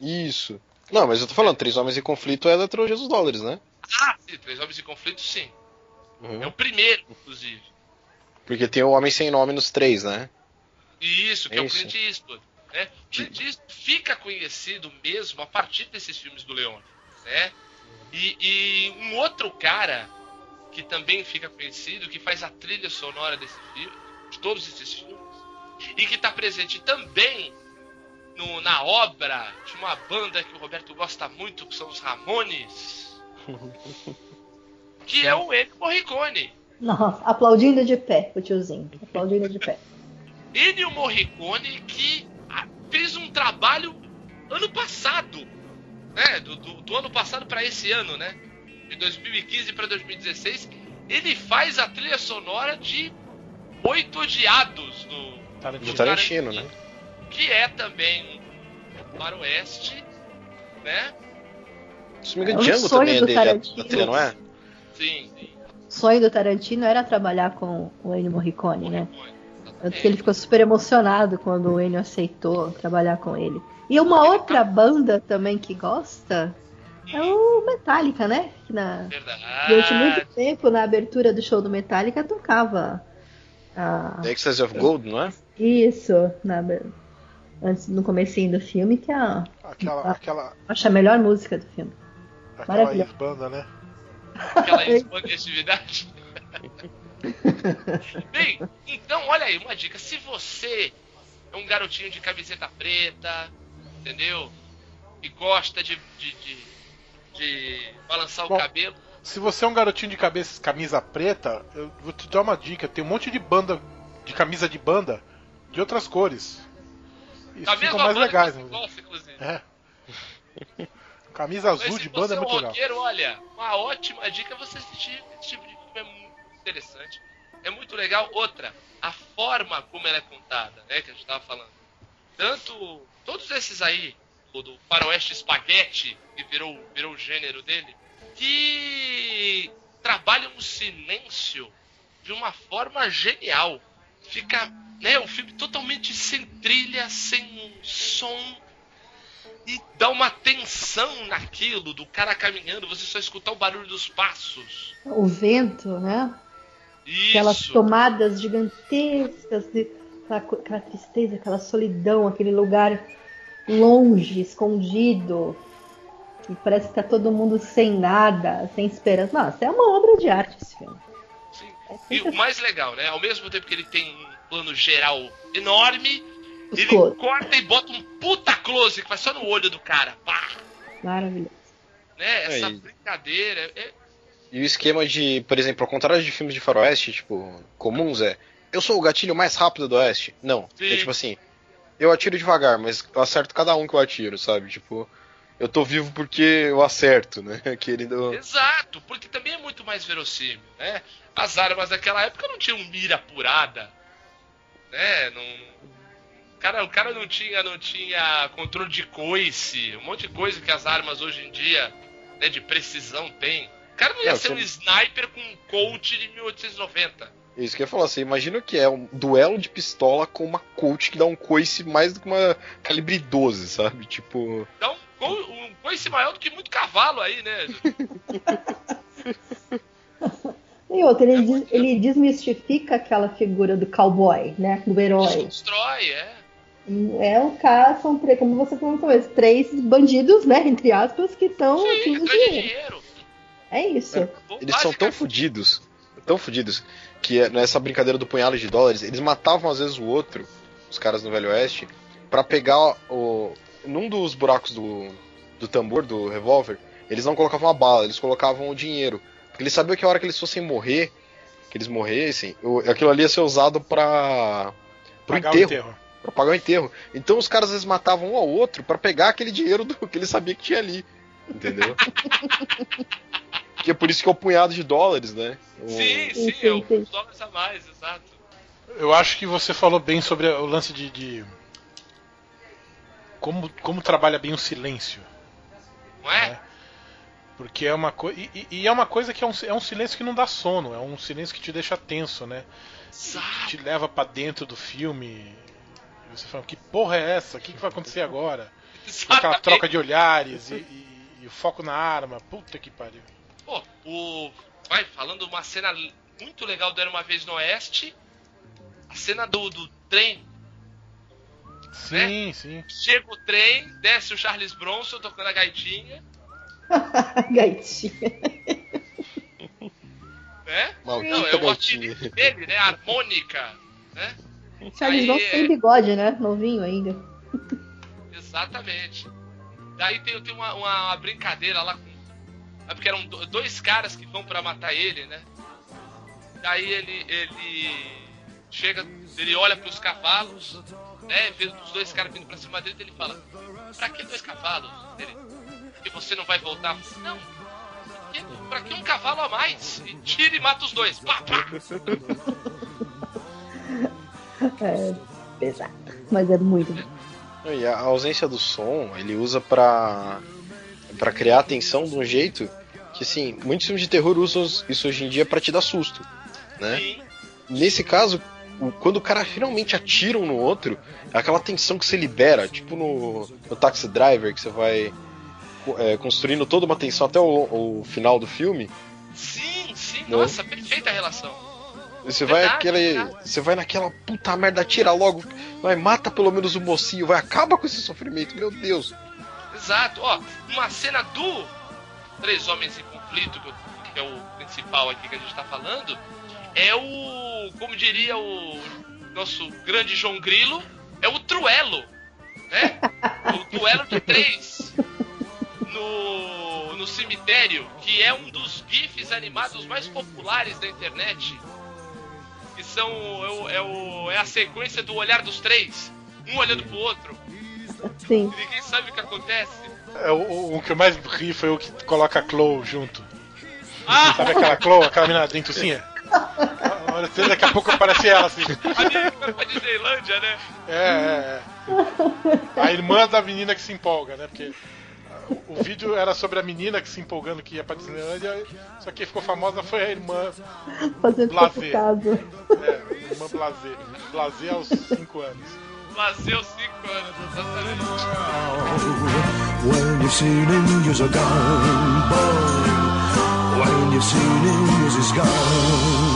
Isso. Não, mas eu tô falando, Três Homens em Conflito é da trilogia dos dólares, né? Ah, sim, Três Homens em Conflito, sim. Uhum. É o primeiro, inclusive. Porque tem o Homem Sem Nome nos três, né? Isso, que é, o Isso. Clint Eastwood. Né? O Clint Eastwood fica conhecido mesmo a partir desses filmes do Leone. Né? E, e um outro cara que também fica conhecido, que faz a trilha sonora desse filme, de todos esses filmes, e que está presente também no- na obra de uma banda que o Roberto gosta muito, que são os Ramones, que é o Ennio Morricone. Nossa, aplaudindo de pé, o tiozinho. Aplaudindo de pé. Ennio Morricone que ah, fez um trabalho ano passado, né? Do, do- do ano passado para esse ano, né? De 2015 para 2016, ele faz a trilha sonora de Oito Odiados do, Tarantino. Do Tarantino, né? que é também um faroeste, né? Se me É engano, um Django sonho também é do dele, Tarantino. não é? Sim, sim. O sonho do Tarantino era trabalhar com o Ennio Morricone, né? Morricone, Tanto que ele ficou super emocionado quando o Ennio aceitou trabalhar com ele. E uma outra banda também que gosta é o Metallica, né? Que na, durante muito Verdade. tempo, na abertura do show do Metallica, tocava a- The Ecstasy of Gold, não é? isso na, antes, no comecinho do filme, que é a, Aquela, aquela, acho a melhor música do filme. aquela banda, né? Aquela expansividade. Bem, então olha aí, uma dica. Se você é um garotinho de camiseta preta, entendeu? E gosta de, de, de, de balançar Bom. o cabelo. Se você é um garotinho de cabeça, camisa preta, eu vou te dar uma dica. Tem um monte de banda, de camisa de banda, de outras cores. E Da ficam mais legais. né? É. Camisa azul de banda é é muito legal. roqueiro, olha, uma ótima dica é você assistir esse tipo de filme, é muito interessante. É muito legal. Outra, a forma como ela é contada, né, que a gente tava falando. Tanto, todos esses aí, o do faroeste espaguete, que virou, virou o gênero dele, que trabalham o silêncio de uma forma genial. Fica, né, o filme totalmente sem trilha, sem som, e dá uma tensão naquilo do cara caminhando, você só escutar o barulho dos passos. O vento, né? Isso. Aquelas tomadas gigantescas, aquela tristeza, aquela solidão, aquele lugar longe, escondido. E parece que tá todo mundo sem nada, sem esperança. Nossa, é uma obra de arte esse filme. Sim. É E o mais legal, né? Ao mesmo tempo que ele tem um plano geral enorme, Os ele close. corta e bota um puta close que vai só no olho do cara. Pá! Maravilhoso. Né? Essa É, e- brincadeira. É... E o esquema de, por exemplo, ao contrário de filmes de faroeste, tipo, comuns é, eu sou o gatilho mais rápido do oeste. Não, Sim. é tipo assim, eu atiro devagar, mas eu acerto cada um que eu atiro, sabe? Tipo, eu tô vivo porque eu acerto, né? Aquele do... Exato, porque também é muito mais verossímil, né? As armas daquela época não tinham mira apurada, né? Não... O, cara, o cara não tinha, não tinha controle de coice, um monte de coisa que as armas hoje em dia, né, de precisão tem. O cara não ia Não, ser um você- sniper com um Colt de 1890. Isso que eu ia falar, você imagina o que é um duelo de pistola com uma Colt que dá um coice mais do que uma calibre 12, sabe? Tipo, Então, co- um coice maior do que muito cavalo aí, né? E outra, ele, des- ele desmistifica aquela figura do cowboy, né? Do herói. Desconstrói, é. É o cara, são três, como você falou no começo, três bandidos, né? Entre aspas, que estão atrás dinheiro. dinheiro. É isso. eles são tão fodidos, tão fodidos, que é- nessa brincadeira do punhado de dólares, eles matavam às vezes o outro, os caras no Velho Oeste, pra pegar o. Num dos buracos do, do tambor, do revólver, eles não colocavam a bala, eles colocavam o dinheiro. Porque eles sabiam que a hora que eles fossem morrer, que eles morressem, o- aquilo ali ia ser usado pra. pro Pagar o enterro. enterro. Pra pagar o enterro. Então os caras às vezes matavam um ao outro pra pegar aquele dinheiro do que ele sabia que tinha ali. Entendeu? que é por isso que é o punhado de dólares, né? O- Sim, Sim, sim, é sim, sim. dólares a mais, exato. Eu acho que você falou bem sobre o lance de. de- Como, como trabalha bem o silêncio. Não é? É. Porque é uma coisa. E, e é uma coisa que é um, é um silêncio que não dá sono, é um silêncio que te deixa tenso, né? Te leva pra dentro do filme. E você fala, que porra é essa? O que, que vai acontecer agora? Com aquela Exatamente. troca de olhares e, e- e o foco na arma. Puta que pariu. Pô, o. Vai, falando uma cena muito legal do Era uma Vez no Oeste. A cena do, do trem. Sim, sim. Chega o trem, desce o Charles Bronson tocando a gaitinha, Gaitinha. né? Maldita Não, é o gaitinha. apelido dele, né? Harmônica, né? Charles Bronson é- tem bigode, né? Novinho ainda. Exatamente. Daí tem, tem uma, uma- uma brincadeira lá com. É porque eram do- dois caras que vão pra matar ele, né? Daí ele. ele chega, ele olha pros cavalos, né? Vê os dois caras vindo pra cima dele e ele fala: Pra que dois cavalos? Ele, que você não vai voltar? Não. Pra que, pra que um cavalo a mais? E tira e mata os dois. Pá, pá. É pesado. Mas é muito bom. E a ausência do som, ele usa pra, pra criar atenção de um jeito que, assim, muitos filmes de terror usam isso hoje em dia pra te dar susto, né? Sim. Nesse caso, o- quando o cara finalmente atira um no outro, é aquela tensão que você libera, tipo no, no Taxi Driver, que você vai é, construindo toda uma tensão até o, o final do filme. Sim, sim, Né? nossa, perfeita a relação. Você vai Verdade, aquele, verdade. você vai naquela puta merda, atira logo, vai mata pelo menos o mocinho, vai acaba com esse sofrimento, meu Deus. Exato, ó, uma cena do Três Homens em Conflito, que é o principal aqui que a gente tá falando, é o, como diria o nosso grande João Grilo, é o truelo, né? O duelo de três no, no cemitério, que é um dos GIFs animados mais populares da internet. Que são, é, o- é, o- é a sequência do olhar dos três, um olhando pro outro, Sim. e ninguém sabe o que acontece. É, o, o- o que eu mais ri foi o que coloca a Chloe junto. Ah! Sabe aquela Chloe, aquela menina dentucinha? Olha, você, daqui a pouco aparece ela assim. A menina que vai pra Disneylândia, né? É, é, é. A irmã da menina que se empolga, né? Porque o vídeo era sobre a menina que se empolgando que ia pra Disneylandia, só que quem ficou famosa foi a irmã, Fazendo Lazer. pouco caso. é, a irmã Blazer. Blazer aos 5 anos. Nasceu 5 anos, exatamente. When your singing was gone.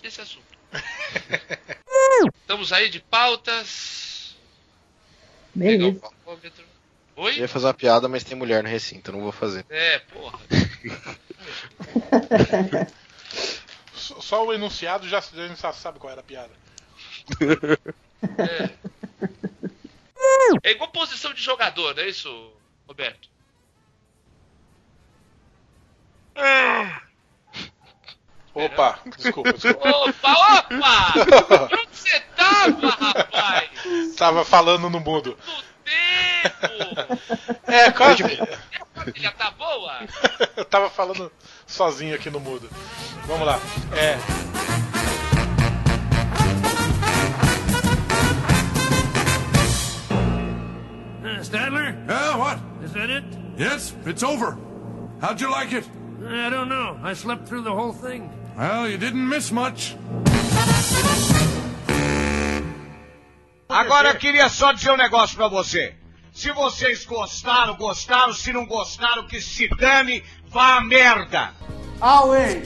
Desse assunto. Estamos aí de pautas. Beleza. palmômetro. Eu Oi? ia fazer uma piada, mas tem mulher no recinto, eu não vou fazer. É, porra. Só, o enunciado já, já sabe qual era a piada. É. É igual posição de jogador, não é isso, Roberto? Opa, desculpa, desculpa. Opa, opa! Onde você tava, rapaz? Tava falando no mundo. No tempo! É, quase. A família tá boa? Eu tava falando sozinho aqui no mudo. Vamos lá. É. Uh, Stadler? Yeah, what? Is that it? Yes, it's over. How'd you like it? I don't know. I slept through the whole thing. Well, you didn't miss much. Agora eu queria só dizer um negócio pra você. Se vocês gostaram, gostaram. Se não gostaram, que se dane, vá a merda. Away!